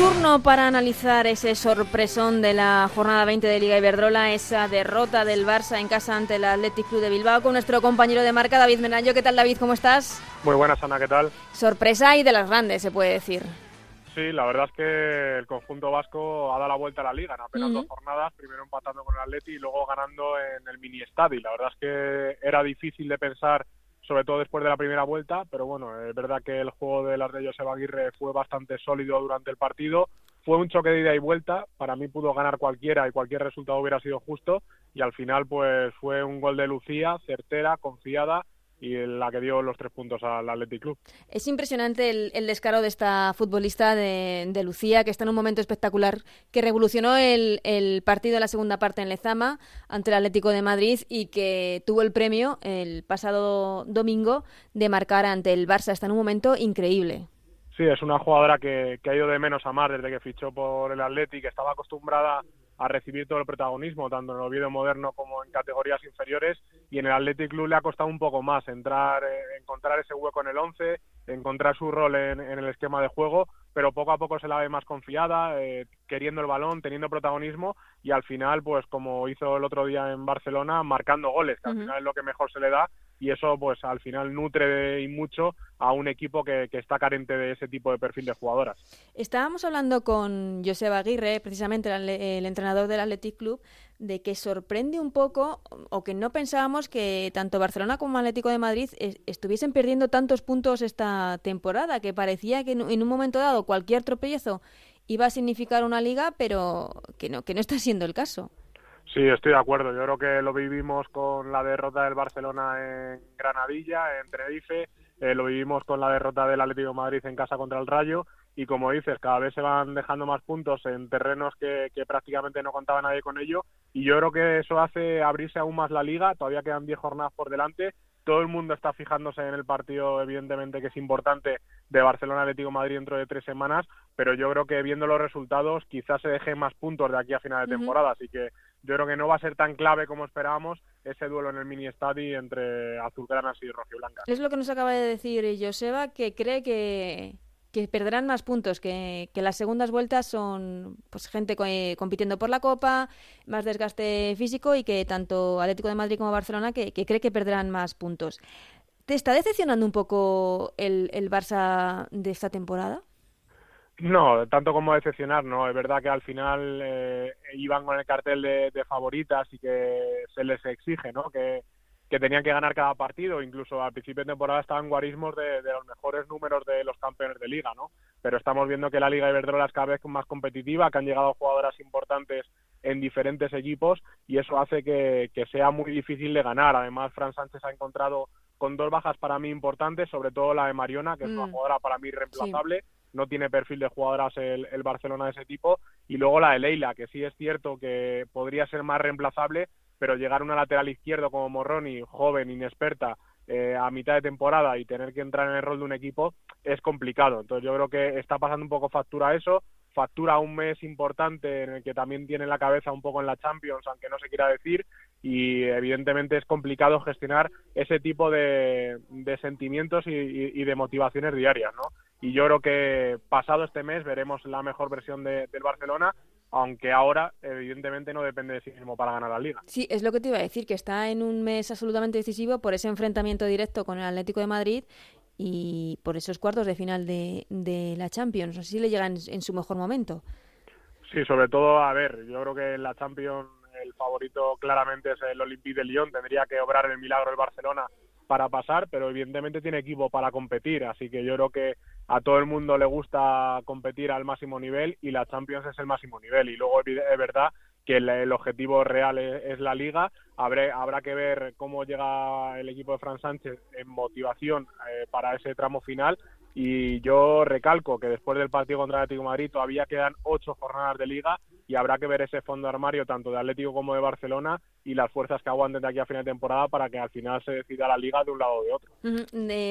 Turno para analizar ese sorpresón de la jornada 20 de Liga Iberdrola, esa derrota del Barça en casa ante el Athletic Club de Bilbao con nuestro compañero de marca David Menayo. ¿Qué tal David? ¿Cómo estás? Muy buenas, Ana, ¿qué tal? Sorpresa y de las grandes, se puede decir. Sí, la verdad es que el conjunto vasco ha dado la vuelta a la liga en apenas dos jornadas, primero empatando con el Atleti y luego ganando en el mini estadio. La verdad es que era difícil de pensar sobre todo después de la primera vuelta, pero bueno, es verdad que el juego de las de Joseba Aguirre fue bastante sólido durante el partido, fue un choque de ida y vuelta, para mí pudo ganar cualquiera y cualquier resultado hubiera sido justo y al final pues fue un gol de Lucía, certera, confiada y la que dio los tres puntos al Athletic Club. Es impresionante el, descaro de esta futbolista de, Lucía, que está en un momento espectacular, que revolucionó el, partido de la segunda parte en Lezama ante el Atlético de Madrid y que tuvo el premio el pasado domingo de marcar ante el Barça. Está en un momento increíble. Sí, es una jugadora que, que ha ido de menos a más desde que fichó por el Atlético, que estaba acostumbrada a recibir todo el protagonismo, tanto en el Oviedo moderno como en categorías inferiores, y en el Athletic Club le ha costado un poco más entrar, eh, encontrar ese hueco en el 11, encontrar su rol en, el esquema de juego, pero poco a poco se la ve más confiada, eh, queriendo el balón, teniendo protagonismo, y al final, pues como hizo el otro día en Barcelona, marcando goles, que al final es lo que mejor se le da, y eso pues al final nutre y mucho a un equipo que, está carente de ese tipo de perfil de jugadoras. Estábamos hablando con Joseba Aguirre, precisamente el, entrenador del Athletic Club, de que sorprende un poco o que no pensábamos que tanto Barcelona como Atlético de Madrid estuviesen perdiendo tantos puntos esta temporada, que parecía que en, un momento dado cualquier tropiezo iba a significar una liga, pero que no, que no está siendo el caso. Sí, estoy de acuerdo. Yo creo que lo vivimos con la derrota del Barcelona en Granadilla, en Tenerife, eh, lo vivimos con la derrota del Atlético Madrid en casa contra el Rayo. Y como dices, cada vez se van dejando más puntos en terrenos que, que, prácticamente no contaba nadie con ello. Y yo creo que eso hace abrirse aún más la liga, todavía quedan 10 jornadas por delante, todo el mundo está fijándose en el partido evidentemente que es importante de Barcelona Atlético Madrid dentro de tres semanas, pero yo creo que viendo los resultados quizás se dejen más puntos de aquí a final de temporada, así que yo creo que no va a ser tan clave como esperábamos ese duelo en el mini estadio entre azulgranas y rojiblancas. Es lo que nos acaba de decir Joseba, que cree que, que perderán más puntos, que, las segundas vueltas son pues gente compitiendo por la Copa, más desgaste físico y que tanto Atlético de Madrid como Barcelona que, cree que perderán más puntos. ¿Te está decepcionando un poco el, el Barça de esta temporada? No, tanto como decepcionar, no. Es verdad que al final eh, iban con el cartel de, favoritas y que se les exige, ¿no? Que, tenían que ganar cada partido. Incluso al principio de temporada estaban guarismos de, los mejores números de los campeones de liga, ¿no? Pero estamos viendo que la Liga Iberdrola es cada vez más competitiva, que han llegado jugadoras importantes en diferentes equipos y eso hace que, sea muy difícil de ganar. Además, Fran Sánchez ha encontrado con dos bajas para mí importantes, sobre todo la de Mariona, que es una mm. jugadora para mí reemplazable no tiene perfil de jugadoras el, Barcelona de ese tipo. Y luego la de Leila, que sí es cierto que podría ser más reemplazable, pero llegar a una lateral izquierdo como Morroni, joven, inexperta, eh, a mitad de temporada y tener que entrar en el rol de un equipo es complicado. Entonces yo creo que está pasando un poco factura eso, factura un mes importante en el que también tiene la cabeza un poco en la Champions, aunque no se quiera decir, y evidentemente es complicado gestionar ese tipo de, sentimientos y, y, de motivaciones diarias, ¿no? y yo creo que pasado este mes veremos la mejor versión de, del Barcelona aunque ahora evidentemente no depende de sí mismo para ganar la liga. Sí, es lo que te iba a decir, que está en un mes absolutamente decisivo por ese enfrentamiento directo con el Atlético de Madrid y por esos cuartos de final de, de la Champions. No sé si le llegan en, su mejor momento. Sí, sobre todo, a ver, yo creo que en la Champions el favorito claramente es el Olympique de Lyon. Tendría que obrar el milagro el Barcelona para pasar, pero evidentemente tiene equipo para competir, así que yo creo que a todo el mundo le gusta competir al máximo nivel y la Champions es el máximo nivel. Y luego es verdad que el, objetivo real es, la liga. Habré, habrá que ver cómo llega el equipo de Fran Sánchez en motivación eh, para ese tramo final y yo recalco que después del partido contra el Atlético de Madrid todavía quedan ocho jornadas de liga y habrá que ver ese fondo armario tanto de Atlético como de Barcelona y las fuerzas que aguanten de aquí a final de temporada para que al final se decida la liga de un lado o de otro.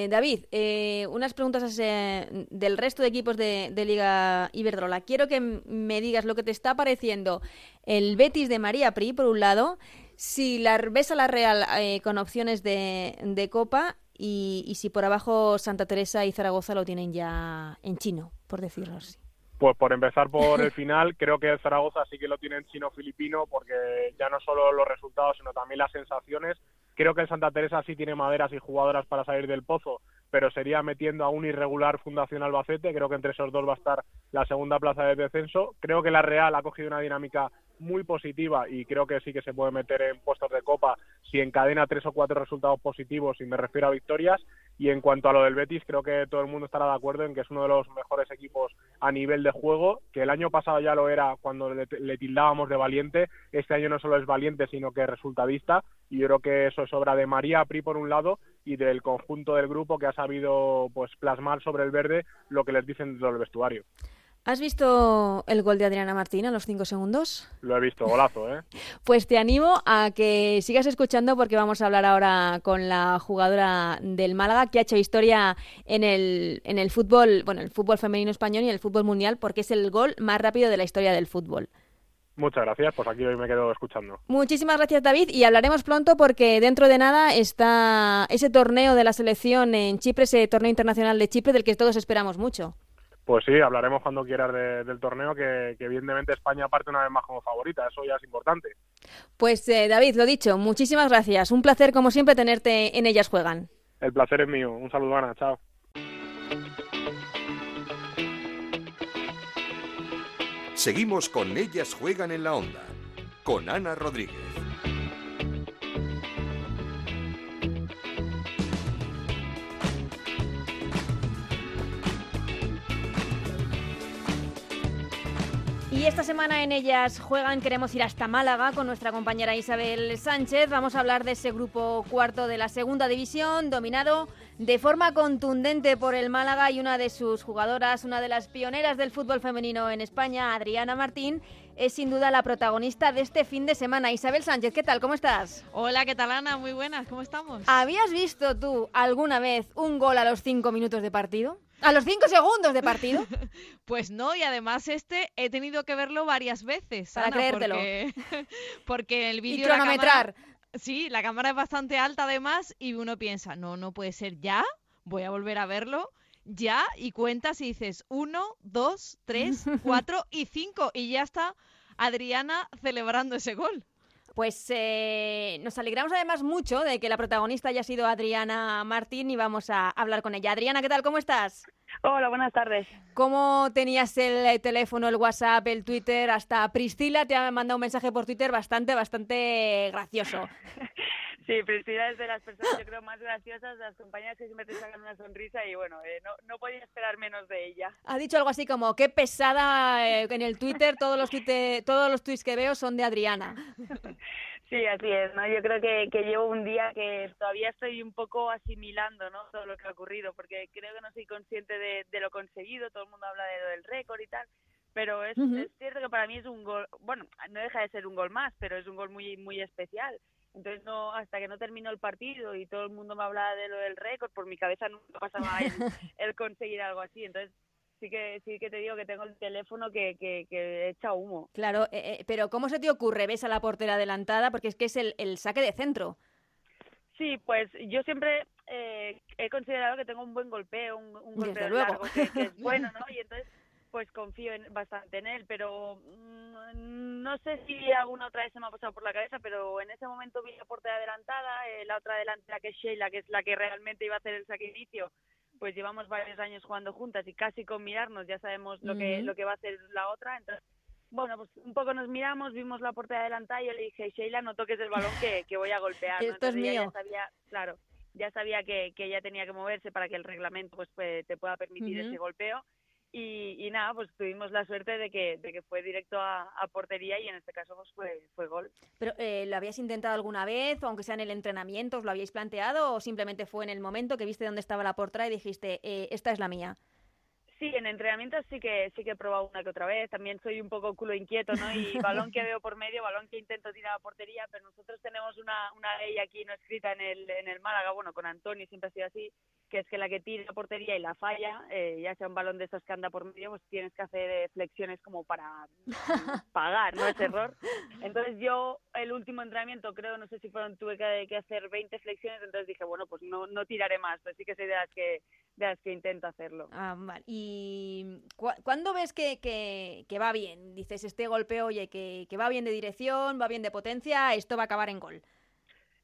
David, eh, unas preguntas del resto de equipos de, Liga Iberdrola. Quiero que me digas lo que te está pareciendo el Betis de María Pri, por un lado, si la, ves a la Real eh, con opciones de, de Copa y, si por abajo Santa Teresa y Zaragoza lo tienen ya en chino, por decirlo así. Pues por empezar por el *laughs* final, creo que Zaragoza sí que lo tiene en chino-filipino, porque ya no solo los resultados, sino también las sensaciones. Creo que el Santa Teresa sí tiene maderas y jugadoras para salir del pozo, pero sería metiendo a un irregular Fundación Albacete. Creo que entre esos dos va a estar la segunda plaza de descenso. Creo que la Real ha cogido una dinámica muy positiva y creo que sí que se puede meter en puestos de copa si encadena tres o cuatro resultados positivos y me refiero a victorias. Y en cuanto a lo del Betis, creo que todo el mundo estará de acuerdo en que es uno de los mejores equipos a nivel de juego, que el año pasado ya lo era cuando le, tildábamos de valiente. Este año no solo es valiente, sino que es resultadista. Y yo creo que eso es obra de María Pri por un lado y del conjunto del grupo que ha sabido pues plasmar sobre el verde lo que les dicen desde el vestuario. ¿Has visto el gol de Adriana Martín a los cinco segundos? Lo he visto, golazo, ¿eh? *laughs* Pues te animo a que sigas escuchando porque vamos a hablar ahora con la jugadora del Málaga que ha hecho historia en el, en el fútbol, bueno, el fútbol femenino español y el fútbol mundial porque es el gol más rápido de la historia del fútbol. Muchas gracias, pues aquí hoy me quedo escuchando. Muchísimas gracias David y hablaremos pronto porque dentro de nada está ese torneo de la selección en Chipre, ese torneo internacional de Chipre del que todos esperamos mucho. Pues sí, hablaremos cuando quieras del torneo, que, evidentemente España parte una vez más como favorita, eso ya es importante. Pues eh, David, lo dicho, muchísimas gracias. Un placer, como siempre, tenerte en Ellas Juegan. El placer es mío. Un saludo, Ana. Chao. Seguimos con Ellas Juegan en la Onda, con Ana Rodríguez. Y esta semana en ellas juegan, queremos ir hasta Málaga con nuestra compañera Isabel Sánchez. Vamos a hablar de ese grupo cuarto de la segunda división, dominado de forma contundente por el Málaga y una de sus jugadoras, una de las pioneras del fútbol femenino en España, Adriana Martín, es sin duda la protagonista de este fin de semana. Isabel Sánchez, ¿qué tal? ¿Cómo estás? Hola, ¿qué tal Ana? Muy buenas, ¿cómo estamos? ¿Habías visto tú alguna vez un gol a los cinco minutos de partido? ¿A los cinco segundos de partido? *laughs* pues no, y además este he tenido que verlo varias veces. Para creértelo. Porque, *laughs* porque el vídeo... Y cronometrar. sí, la cámara es bastante alta además y uno piensa, no, no puede ser ya, voy a volver a verlo ya y cuentas y dices uno, dos, tres, *laughs* cuatro y cinco y ya está Adriana celebrando ese gol. Pues eh, nos alegramos además mucho de que la protagonista haya sido Adriana Martín y vamos a hablar con ella. Adriana, ¿qué tal? ¿Cómo estás? Hola, buenas tardes. ¿Cómo tenías el teléfono, el WhatsApp, el Twitter? Hasta Priscila te ha mandado un mensaje por Twitter bastante, bastante gracioso. *laughs* Sí, Priscila es de las personas, yo creo, más graciosas, las compañeras que siempre te sacan una sonrisa y bueno, eh, no, no podía esperar menos de ella. Ha dicho algo así como, qué pesada eh, en el Twitter, todos los, todos los tweets que veo son de Adriana. *laughs* Sí, así es, ¿no? Yo creo que, que llevo un día que todavía estoy un poco asimilando, ¿no? Todo lo que ha ocurrido, porque creo que no soy consciente de, de lo conseguido, todo el mundo habla de lo del récord y tal, pero es, es cierto que para mí es un gol, bueno, no deja de ser un gol más, pero es un gol muy muy especial entonces, no hasta que no terminó el partido y todo el mundo me hablaba de lo del récord, por mi cabeza nunca pasaba el, *laughs* conseguir algo así. Entonces, sí que sí que te digo que tengo el teléfono que, que, echa humo. Claro, eh, eh, pero ¿cómo se te ocurre? ¿Ves a la portera adelantada? Porque es que es el, el saque de centro. Sí, pues yo siempre eh, he considerado que tengo un buen golpeo, un, un golpeo largo que, que, es *laughs* bueno, ¿no? Y entonces pues confío en, bastante en él, pero mm, no sé si alguna otra vez se me ha pasado por la cabeza, pero en ese momento vi la porta adelantada, eh, la otra delantera que es Sheila, que es la que realmente iba a hacer el sacrificio, pues llevamos varios años jugando juntas y casi con mirarnos ya sabemos lo que lo que va a hacer la otra, entonces bueno, pues un poco nos miramos, vimos la puerta adelantada y yo le dije, Sheila, no toques el balón que, que voy a golpear. ¿no? Esto es mío. Ya sabía, claro, ya sabía que, que ella tenía que moverse para que el reglamento pues, pues, te pueda permitir ese golpeo. Y, y nada, pues tuvimos la suerte de que, de que fue directo a, a portería y en este caso pues fue, fue gol. Pero, eh, ¿Lo habías intentado alguna vez, o aunque sea en el entrenamiento, os lo habíais planteado, o simplemente fue en el momento que viste dónde estaba la portera y dijiste, eh, esta es la mía? Sí, en entrenamientos sí que sí que he probado una que otra vez. También soy un poco culo inquieto, ¿no? Y *laughs* balón que veo por medio, balón que intento tirar a portería, pero nosotros tenemos una, una ley aquí no escrita en el, en el Málaga, bueno, con Antonio siempre ha sido así, que es que la que tira a portería y la falla, eh, ya sea un balón de esos que anda por medio, pues tienes que hacer eh, flexiones como para *laughs* pagar, ¿no? Ese error. Entonces yo, el último entrenamiento, creo, no sé si fueron, tuve que, que hacer 20 flexiones, entonces dije, bueno, pues no, no tiraré más, pero sí que soy de las que, de las que intento hacerlo. Ah, vale. ¿Y cu- cuándo ves que, que- que va bien? Dices, este golpe, oye, que, que va bien de dirección, va bien de potencia, esto va a acabar en gol.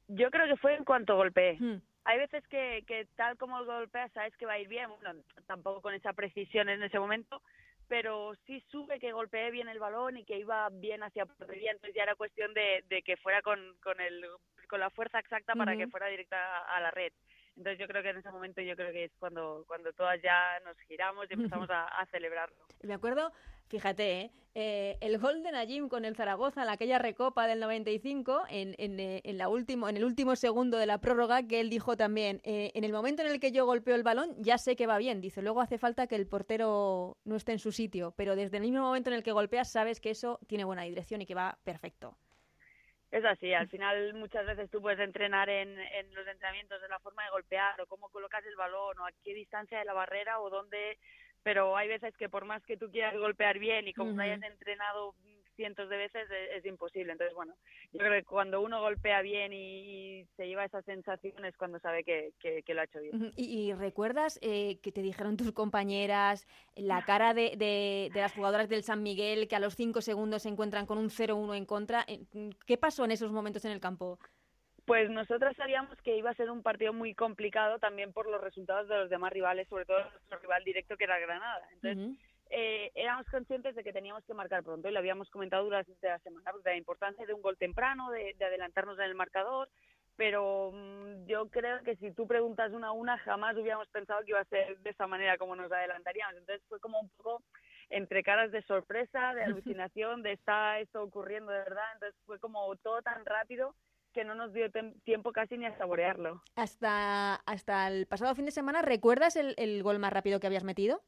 Yo creo que fue en cuanto golpeé. Hmm. Hay veces que, que tal como golpeas sabes que va a ir bien, bueno, tampoco con esa precisión en ese momento, pero sí sube que golpeé bien el balón y que iba bien hacia portería, entonces ya era cuestión de, de que fuera con, con, el, con la fuerza exacta para que fuera directa a, a la red. Entonces yo creo que en ese momento yo creo que es cuando, cuando todas ya nos giramos y empezamos *laughs* a, a celebrarlo. Me acuerdo, fíjate, ¿eh? Eh, el gol de Najim con el Zaragoza en aquella recopa del 95, en, en, eh, en la último, en el último segundo de la prórroga, que él dijo también, eh, en el momento en el que yo golpeo el balón, ya sé que va bien. Dice, luego hace falta que el portero no esté en su sitio, pero desde el mismo momento en el que golpeas sabes que eso tiene buena dirección y que va perfecto. Es así, al final muchas veces tú puedes entrenar en, en los entrenamientos de la forma de golpear o cómo colocas el balón o a qué distancia de la barrera o dónde, pero hay veces que por más que tú quieras golpear bien y como Ujú. lo hayas entrenado cientos de veces es, es imposible. Entonces, bueno, yo creo que cuando uno golpea bien y, y se lleva esa sensación es cuando sabe que, que, que lo ha hecho bien. ¿Y, y recuerdas eh, que te dijeron tus compañeras la cara de, de- de las jugadoras del San Miguel que a los cinco segundos se encuentran con un 0-1 en contra? Eh, ¿Qué pasó en esos momentos en el campo? Pues nosotros sabíamos que iba a ser un partido muy complicado también por los resultados de los demás rivales, sobre todo nuestro rival directo que era Granada. Entonces, eh, éramos conscientes de que teníamos que marcar pronto y lo habíamos comentado durante la semana, pues, de la importancia de un gol temprano, de, de adelantarnos en el marcador, pero mm, yo creo que si tú preguntas una a una, jamás hubiéramos pensado que iba a ser de esa manera como nos adelantaríamos. Entonces fue como un poco entre caras de sorpresa, de *laughs* alucinación, de está esto ocurriendo de verdad. Entonces fue como todo tan rápido que no nos dio tiempo casi ni a saborearlo. Hasta, hasta el pasado fin de semana, ¿recuerdas el, el gol más rápido que habías metido?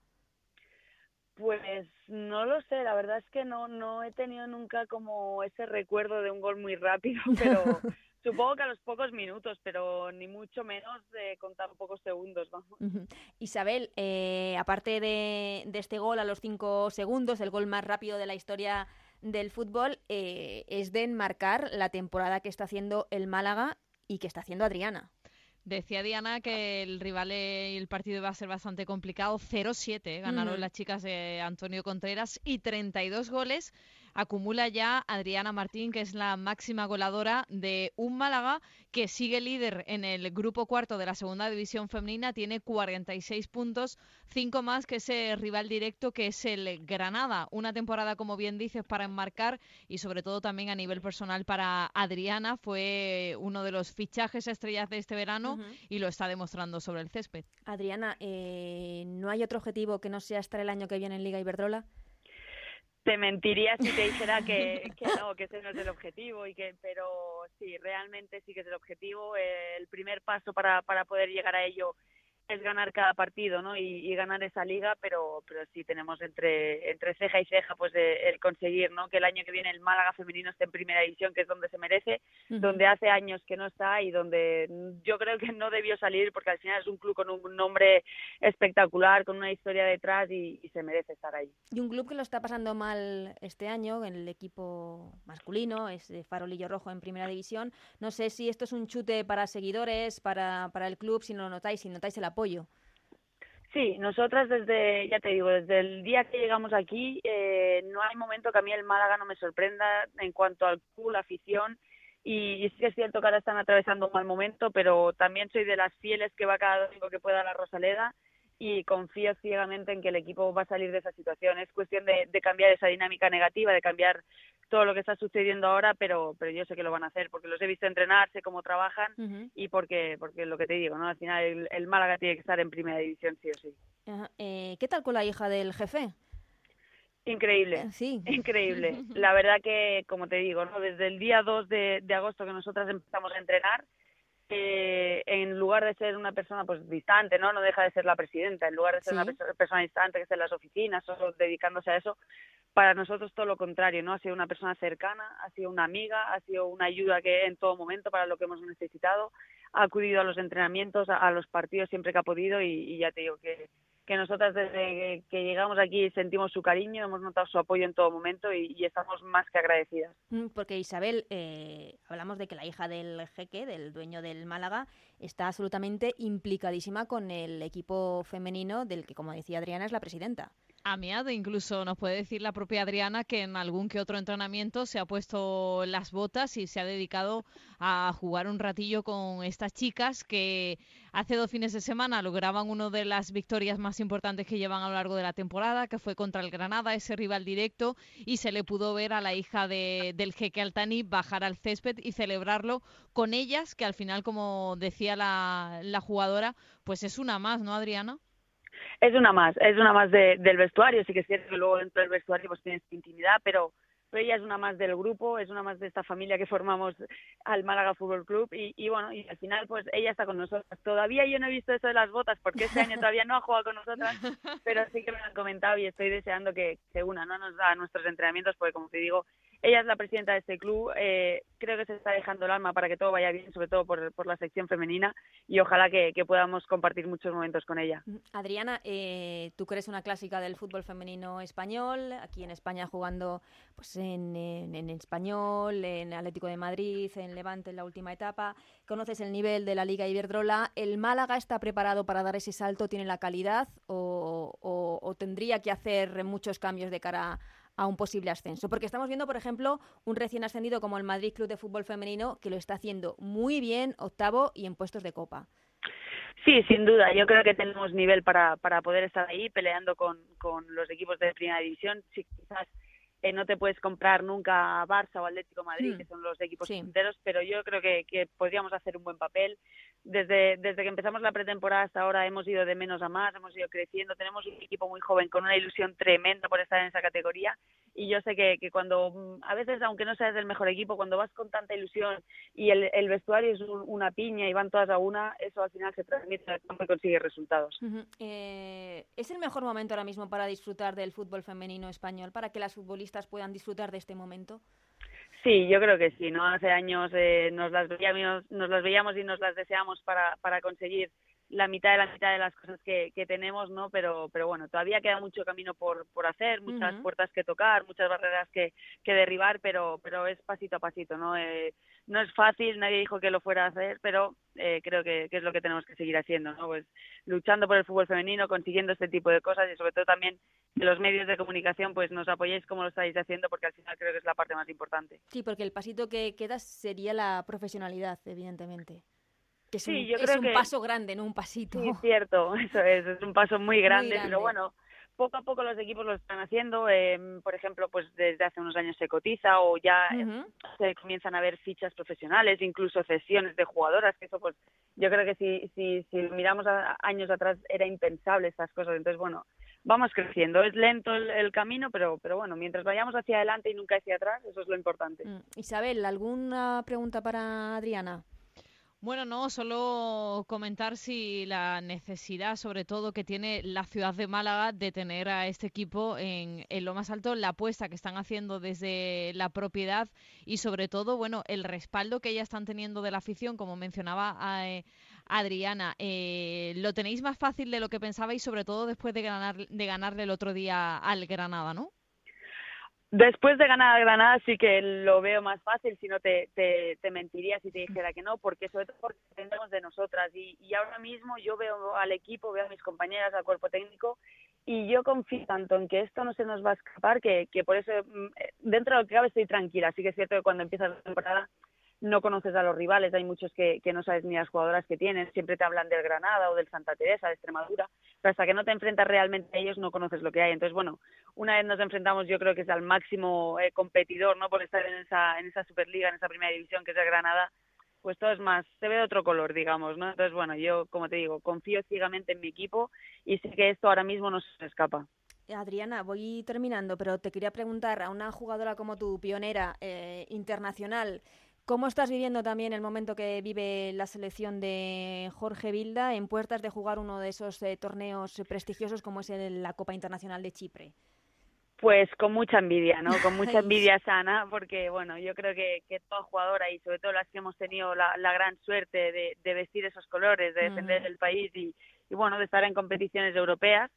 Pues no lo sé, la verdad es que no no he tenido nunca como ese recuerdo de un gol muy rápido, *laughs* pero *laughs* supongo que a los pocos minutos, pero ni mucho menos de con tan pocos segundos. Ujú. Isabel, eh, aparte de, de este gol a los cinco segundos, el gol más rápido de la historia del fútbol, eh, es de enmarcar la temporada que está haciendo el Málaga y que está haciendo Adriana. Decía Diana que el rival eh, y el partido iba a ser bastante complicado. 0-7 eh, ganaron las chicas de Antonio Contreras y 32 goles acumula ya Adriana Martín, que es la máxima goleadora de un Málaga que sigue líder en el grupo cuarto de la segunda división femenina. Tiene 46 puntos, 5 más que ese rival directo que es el Granada. Una temporada, como bien dices, para enmarcar y sobre todo también a nivel personal para Adriana. Fue uno de los fichajes estrellas de este verano y lo está demostrando sobre el césped. Adriana, eh, ¿no hay otro objetivo que no sea estar el año que viene en Liga Iberdrola? Te mentiría si te dijera que, que no, que ese no es el objetivo, y que, pero sí, realmente sí que es el objetivo. El primer paso para, para poder llegar a ello es ganar cada partido, ¿no? Y, y ganar esa liga, pero pero sí tenemos entre entre ceja y ceja pues el conseguir, ¿no? Que el año que viene el Málaga femenino esté en primera división, que es donde se merece, donde hace años que no está y donde yo creo que no debió salir porque al final es un club con un nombre espectacular, con una historia detrás y, y se merece estar ahí. Y un club que lo está pasando mal este año, en el equipo masculino, es de Farolillo Rojo en Primera División. No sé si esto es un chute para seguidores, para, para el club, si no lo notáis, si notáis el apoyo. Sí, nosotras desde, ya te digo, desde el día que llegamos aquí, eh, no hay momento que a mí el Málaga no me sorprenda en cuanto al club, la afición. Y, y sí que es cierto que ahora están atravesando un mal momento, pero también soy de las fieles que va cada domingo que pueda a la Rosaleda. Y confío ciegamente en que el equipo va a salir de esa situación. Es cuestión de, cambiar esa dinámica negativa, de cambiar todo lo que está sucediendo ahora, pero, pero yo sé que lo van a hacer porque los he visto entrenar, sé cómo trabajan y porque, porque lo que te digo, ¿no? Al final el, Málaga tiene que estar en primera división sí o sí. Eh, ¿Qué tal con la hija del jefe? Increíble, eh, sí. *laughs* *laughs* increíble. La verdad que, como te digo, ¿no? desde el día 2 de, de agosto que nosotras empezamos a entrenar, eh, en lugar de ser una persona pues distante, ¿no? No deja de ser la presidenta, en lugar de ser una persona distante que esté en las oficinas, solo dedicándose a eso, para nosotros todo lo contrario, ¿no? Ha sido una persona cercana, ha sido una amiga, ha sido una ayuda que en todo momento para lo que hemos necesitado, ha acudido a los entrenamientos, a, los partidos siempre que ha podido y ya te digo que que nosotras desde que llegamos aquí sentimos su cariño, hemos notado su apoyo en todo momento y, estamos más que agradecidas. Mm, porque Isabel, eh, hablamos de que la hija del jeque, del dueño del Málaga, está absolutamente implicadísima con el equipo femenino del que, como decía Adriana, es la presidenta ameado. Incluso nos puede decir la propia Adriana que en algún que otro entrenamiento se ha puesto las botas y se ha dedicado a jugar un ratillo con estas chicas que hace dos fines de semana lograban una de las victorias más importantes que llevan a lo largo de la temporada, que fue contra el Granada, ese rival directo, y se le pudo ver a la hija de, del jeque Altani bajar al césped y celebrarlo con ellas, que al final, como decía la jugadora, pues es una más, ¿no, Adriana? Es una más, es una más de, del vestuario, sí que es cierto que luego dentro del vestuario pues tienes intimidad, pero, pero ella es una más del grupo, es una más de esta familia que formamos al Málaga Fútbol Club y, y bueno, y al final pues ella está con nosotros. Todavía yo no he visto eso de las botas porque este año todavía no ha jugado con nosotras, pero sí que me lo han comentado y estoy deseando que se una, ¿no? Nos da nuestros entrenamientos porque como te digo, ella es la presidenta de este club. Eh, creo que se está dejando el alma para que todo vaya bien, sobre todo por, la sección femenina, y ojalá que, podamos compartir muchos momentos con ella. Adriana, eh, tú crees una clásica del fútbol femenino español, aquí en España jugando pues en, en, español, en Atlético de Madrid, en Levante en la última etapa. Conoces el nivel de la Liga Iberdrola. ¿El Málaga está preparado para dar ese salto? ¿Tiene la calidad? ¿O, o, o tendría que hacer muchos cambios de cara a un posible ascenso. Porque estamos viendo, por ejemplo, un recién ascendido como el Madrid Club de Fútbol Femenino que lo está haciendo muy bien, octavo y en puestos de copa. Sí, sin duda. Yo creo que tenemos nivel para, para poder estar ahí peleando con, con los equipos de primera división. Sí, quizás eh, no te puedes comprar nunca Barça o Atlético Madrid, hmm. que son los equipos enteros, pero yo creo que, que, podríamos hacer un buen papel. Desde, desde que empezamos la pretemporada hasta ahora hemos ido de menos a más, hemos ido creciendo, tenemos un equipo muy joven con una ilusión tremenda por estar en esa categoría y yo sé que, que cuando, mm, a veces aunque no seas el mejor equipo, cuando vas con tanta ilusión y el, el vestuario es una piña y van todas a una, eso al final se transmite al campo y consigue resultados. Eh, ¿Es el mejor momento ahora mismo para disfrutar del fútbol femenino español, para que las futbolistas puedan disfrutar de este momento? Sí, yo creo que sí, ¿no? Hace años eh, nos, las veíamos, nos las veíamos y nos las deseamos para, para conseguir la mitad de la mitad de las cosas que, que tenemos, ¿no? Pero, pero bueno, todavía queda mucho camino por, por hacer, muchas puertas que tocar, muchas barreras que, que derribar, pero, pero es pasito a pasito, ¿no? Eh, no es fácil, nadie dijo que lo fuera a hacer, pero eh, creo que, que, es lo que tenemos que seguir haciendo, ¿no? Pues luchando por el fútbol femenino, consiguiendo este tipo de cosas y sobre todo también que los medios de comunicación pues nos apoyéis como lo estáis haciendo porque al final creo que es la parte más importante. Sí, porque el pasito que queda sería la profesionalidad, evidentemente es sí, un, yo creo un paso grande, no un pasito. Sí, cierto, eso es, es un paso muy grande, pero bueno, poco a poco los equipos lo están haciendo. Eh, por ejemplo, pues desde hace unos años se cotiza o ya se comienzan a ver fichas profesionales, incluso cesiones de jugadoras, que eso pues yo creo que si, si, si miramos a años atrás era impensable estas cosas. Entonces, bueno, vamos creciendo. Es lento el, camino, pero, pero bueno, mientras vayamos hacia adelante y nunca hacia atrás, eso es lo importante. Mm. Isabel, ¿alguna pregunta para Adriana? Bueno, no, solo comentar si la necesidad, sobre todo, que tiene la ciudad de Málaga de tener a este equipo en, en, lo más alto, la apuesta que están haciendo desde la propiedad y, sobre todo, bueno, el respaldo que ya están teniendo de la afición, como mencionaba eh, Adriana. Eh, ¿Lo tenéis más fácil de lo que pensabais, sobre todo después de, ganar, de ganarle el otro día al Granada, no? Después de ganar a Granada sí que lo veo más fácil, si no te, te, te, mentiría si te dijera que no, porque sobre todo porque dependemos de nosotras y, y ahora mismo yo veo al equipo, veo a mis compañeras, al cuerpo técnico y yo confío tanto en que esto no se nos va a escapar que, que por eso mm, dentro de lo que cabe estoy tranquila. Sí que es cierto que cuando empieza la temporada no conoces a los rivales, hay muchos que, que no sabes ni las jugadoras que tienen, siempre te hablan del Granada o del Santa Teresa, de Extremadura, pero hasta que no te enfrentas realmente a ellos no conoces lo que hay. Entonces, bueno, una vez nos enfrentamos yo creo que es al máximo eh, competidor, ¿no? Por estar en esa, en esa Superliga, en esa primera división que es el Granada, pues todo es más, se ve de otro color, digamos, ¿no? Entonces, bueno, yo, como te digo, confío ciegamente en mi equipo y sé que esto ahora mismo no se escapa. Adriana, voy terminando, pero te quería preguntar a una jugadora como tu pionera eh, internacional, ¿cómo estás viviendo también el momento que vive la selección de Jorge Vilda en puertas de jugar uno de esos eh, torneos prestigiosos como es el, la Copa Internacional de Chipre? Pues con mucha envidia, ¿no? Con mucha *laughs* envidia sana, porque bueno, yo creo que, que toda jugadora y sobre todo las que hemos tenido la, la gran suerte de, de, vestir esos colores, de defender el país y, y, bueno, de estar en competiciones europeas,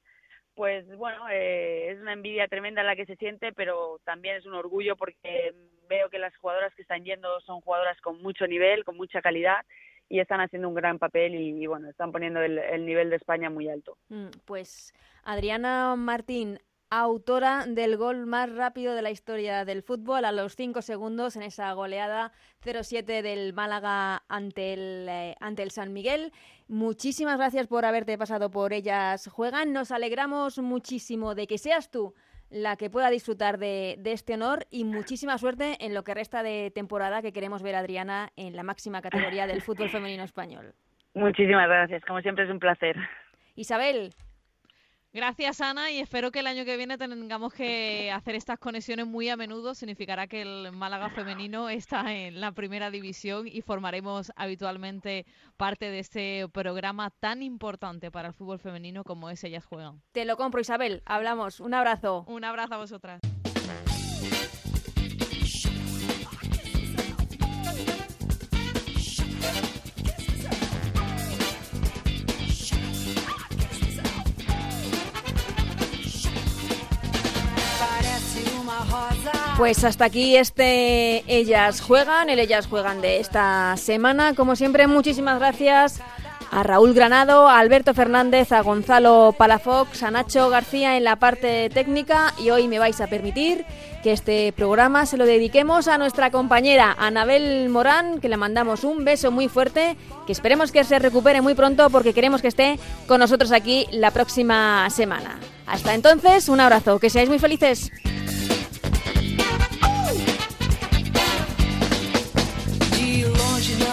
pues bueno, eh, es una envidia tremenda la que se siente, pero también es un orgullo porque veo que las jugadoras que están yendo son jugadoras con mucho nivel, con mucha calidad y están haciendo un gran papel y, bueno, están poniendo el, el, nivel de España muy alto. Pues Adriana Martín, autora del gol más rápido de la historia del fútbol a los 5 segundos en esa goleada 0-7 del Málaga ante el, eh, ante el San Miguel. Muchísimas gracias por haberte pasado por ellas juegan. Nos alegramos muchísimo de que seas tú la que pueda disfrutar de, de, este honor y muchísima suerte en lo que resta de temporada que queremos ver a Adriana en la máxima categoría del fútbol femenino español. Muchísimas gracias, como siempre es un placer. Isabel, Gracias, Ana, y espero que el año que viene tengamos que hacer estas conexiones muy a menudo. Significará que el Málaga femenino está en la primera división y formaremos habitualmente parte de este programa tan importante para el fútbol femenino como es Ellas Juegan. Te lo compro, Isabel. Hablamos. Un abrazo. Un abrazo a vosotras. Pues hasta aquí este Ellas Juegan, el Ellas Juegan de esta semana. Como siempre, muchísimas gracias a Raúl Granado, a Alberto Fernández, a Gonzalo Palafox, a Nacho García en la parte técnica y hoy me vais a permitir que este programa se lo dediquemos a nuestra compañera Anabel Morán, que le mandamos un beso muy fuerte, que esperemos que se recupere muy pronto porque queremos que esté con nosotros aquí la próxima semana. Hasta entonces, un abrazo, que seáis muy felices.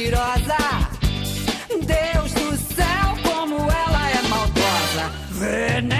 mentirosa. Deus do céu, como ela é maldosa, venenosa,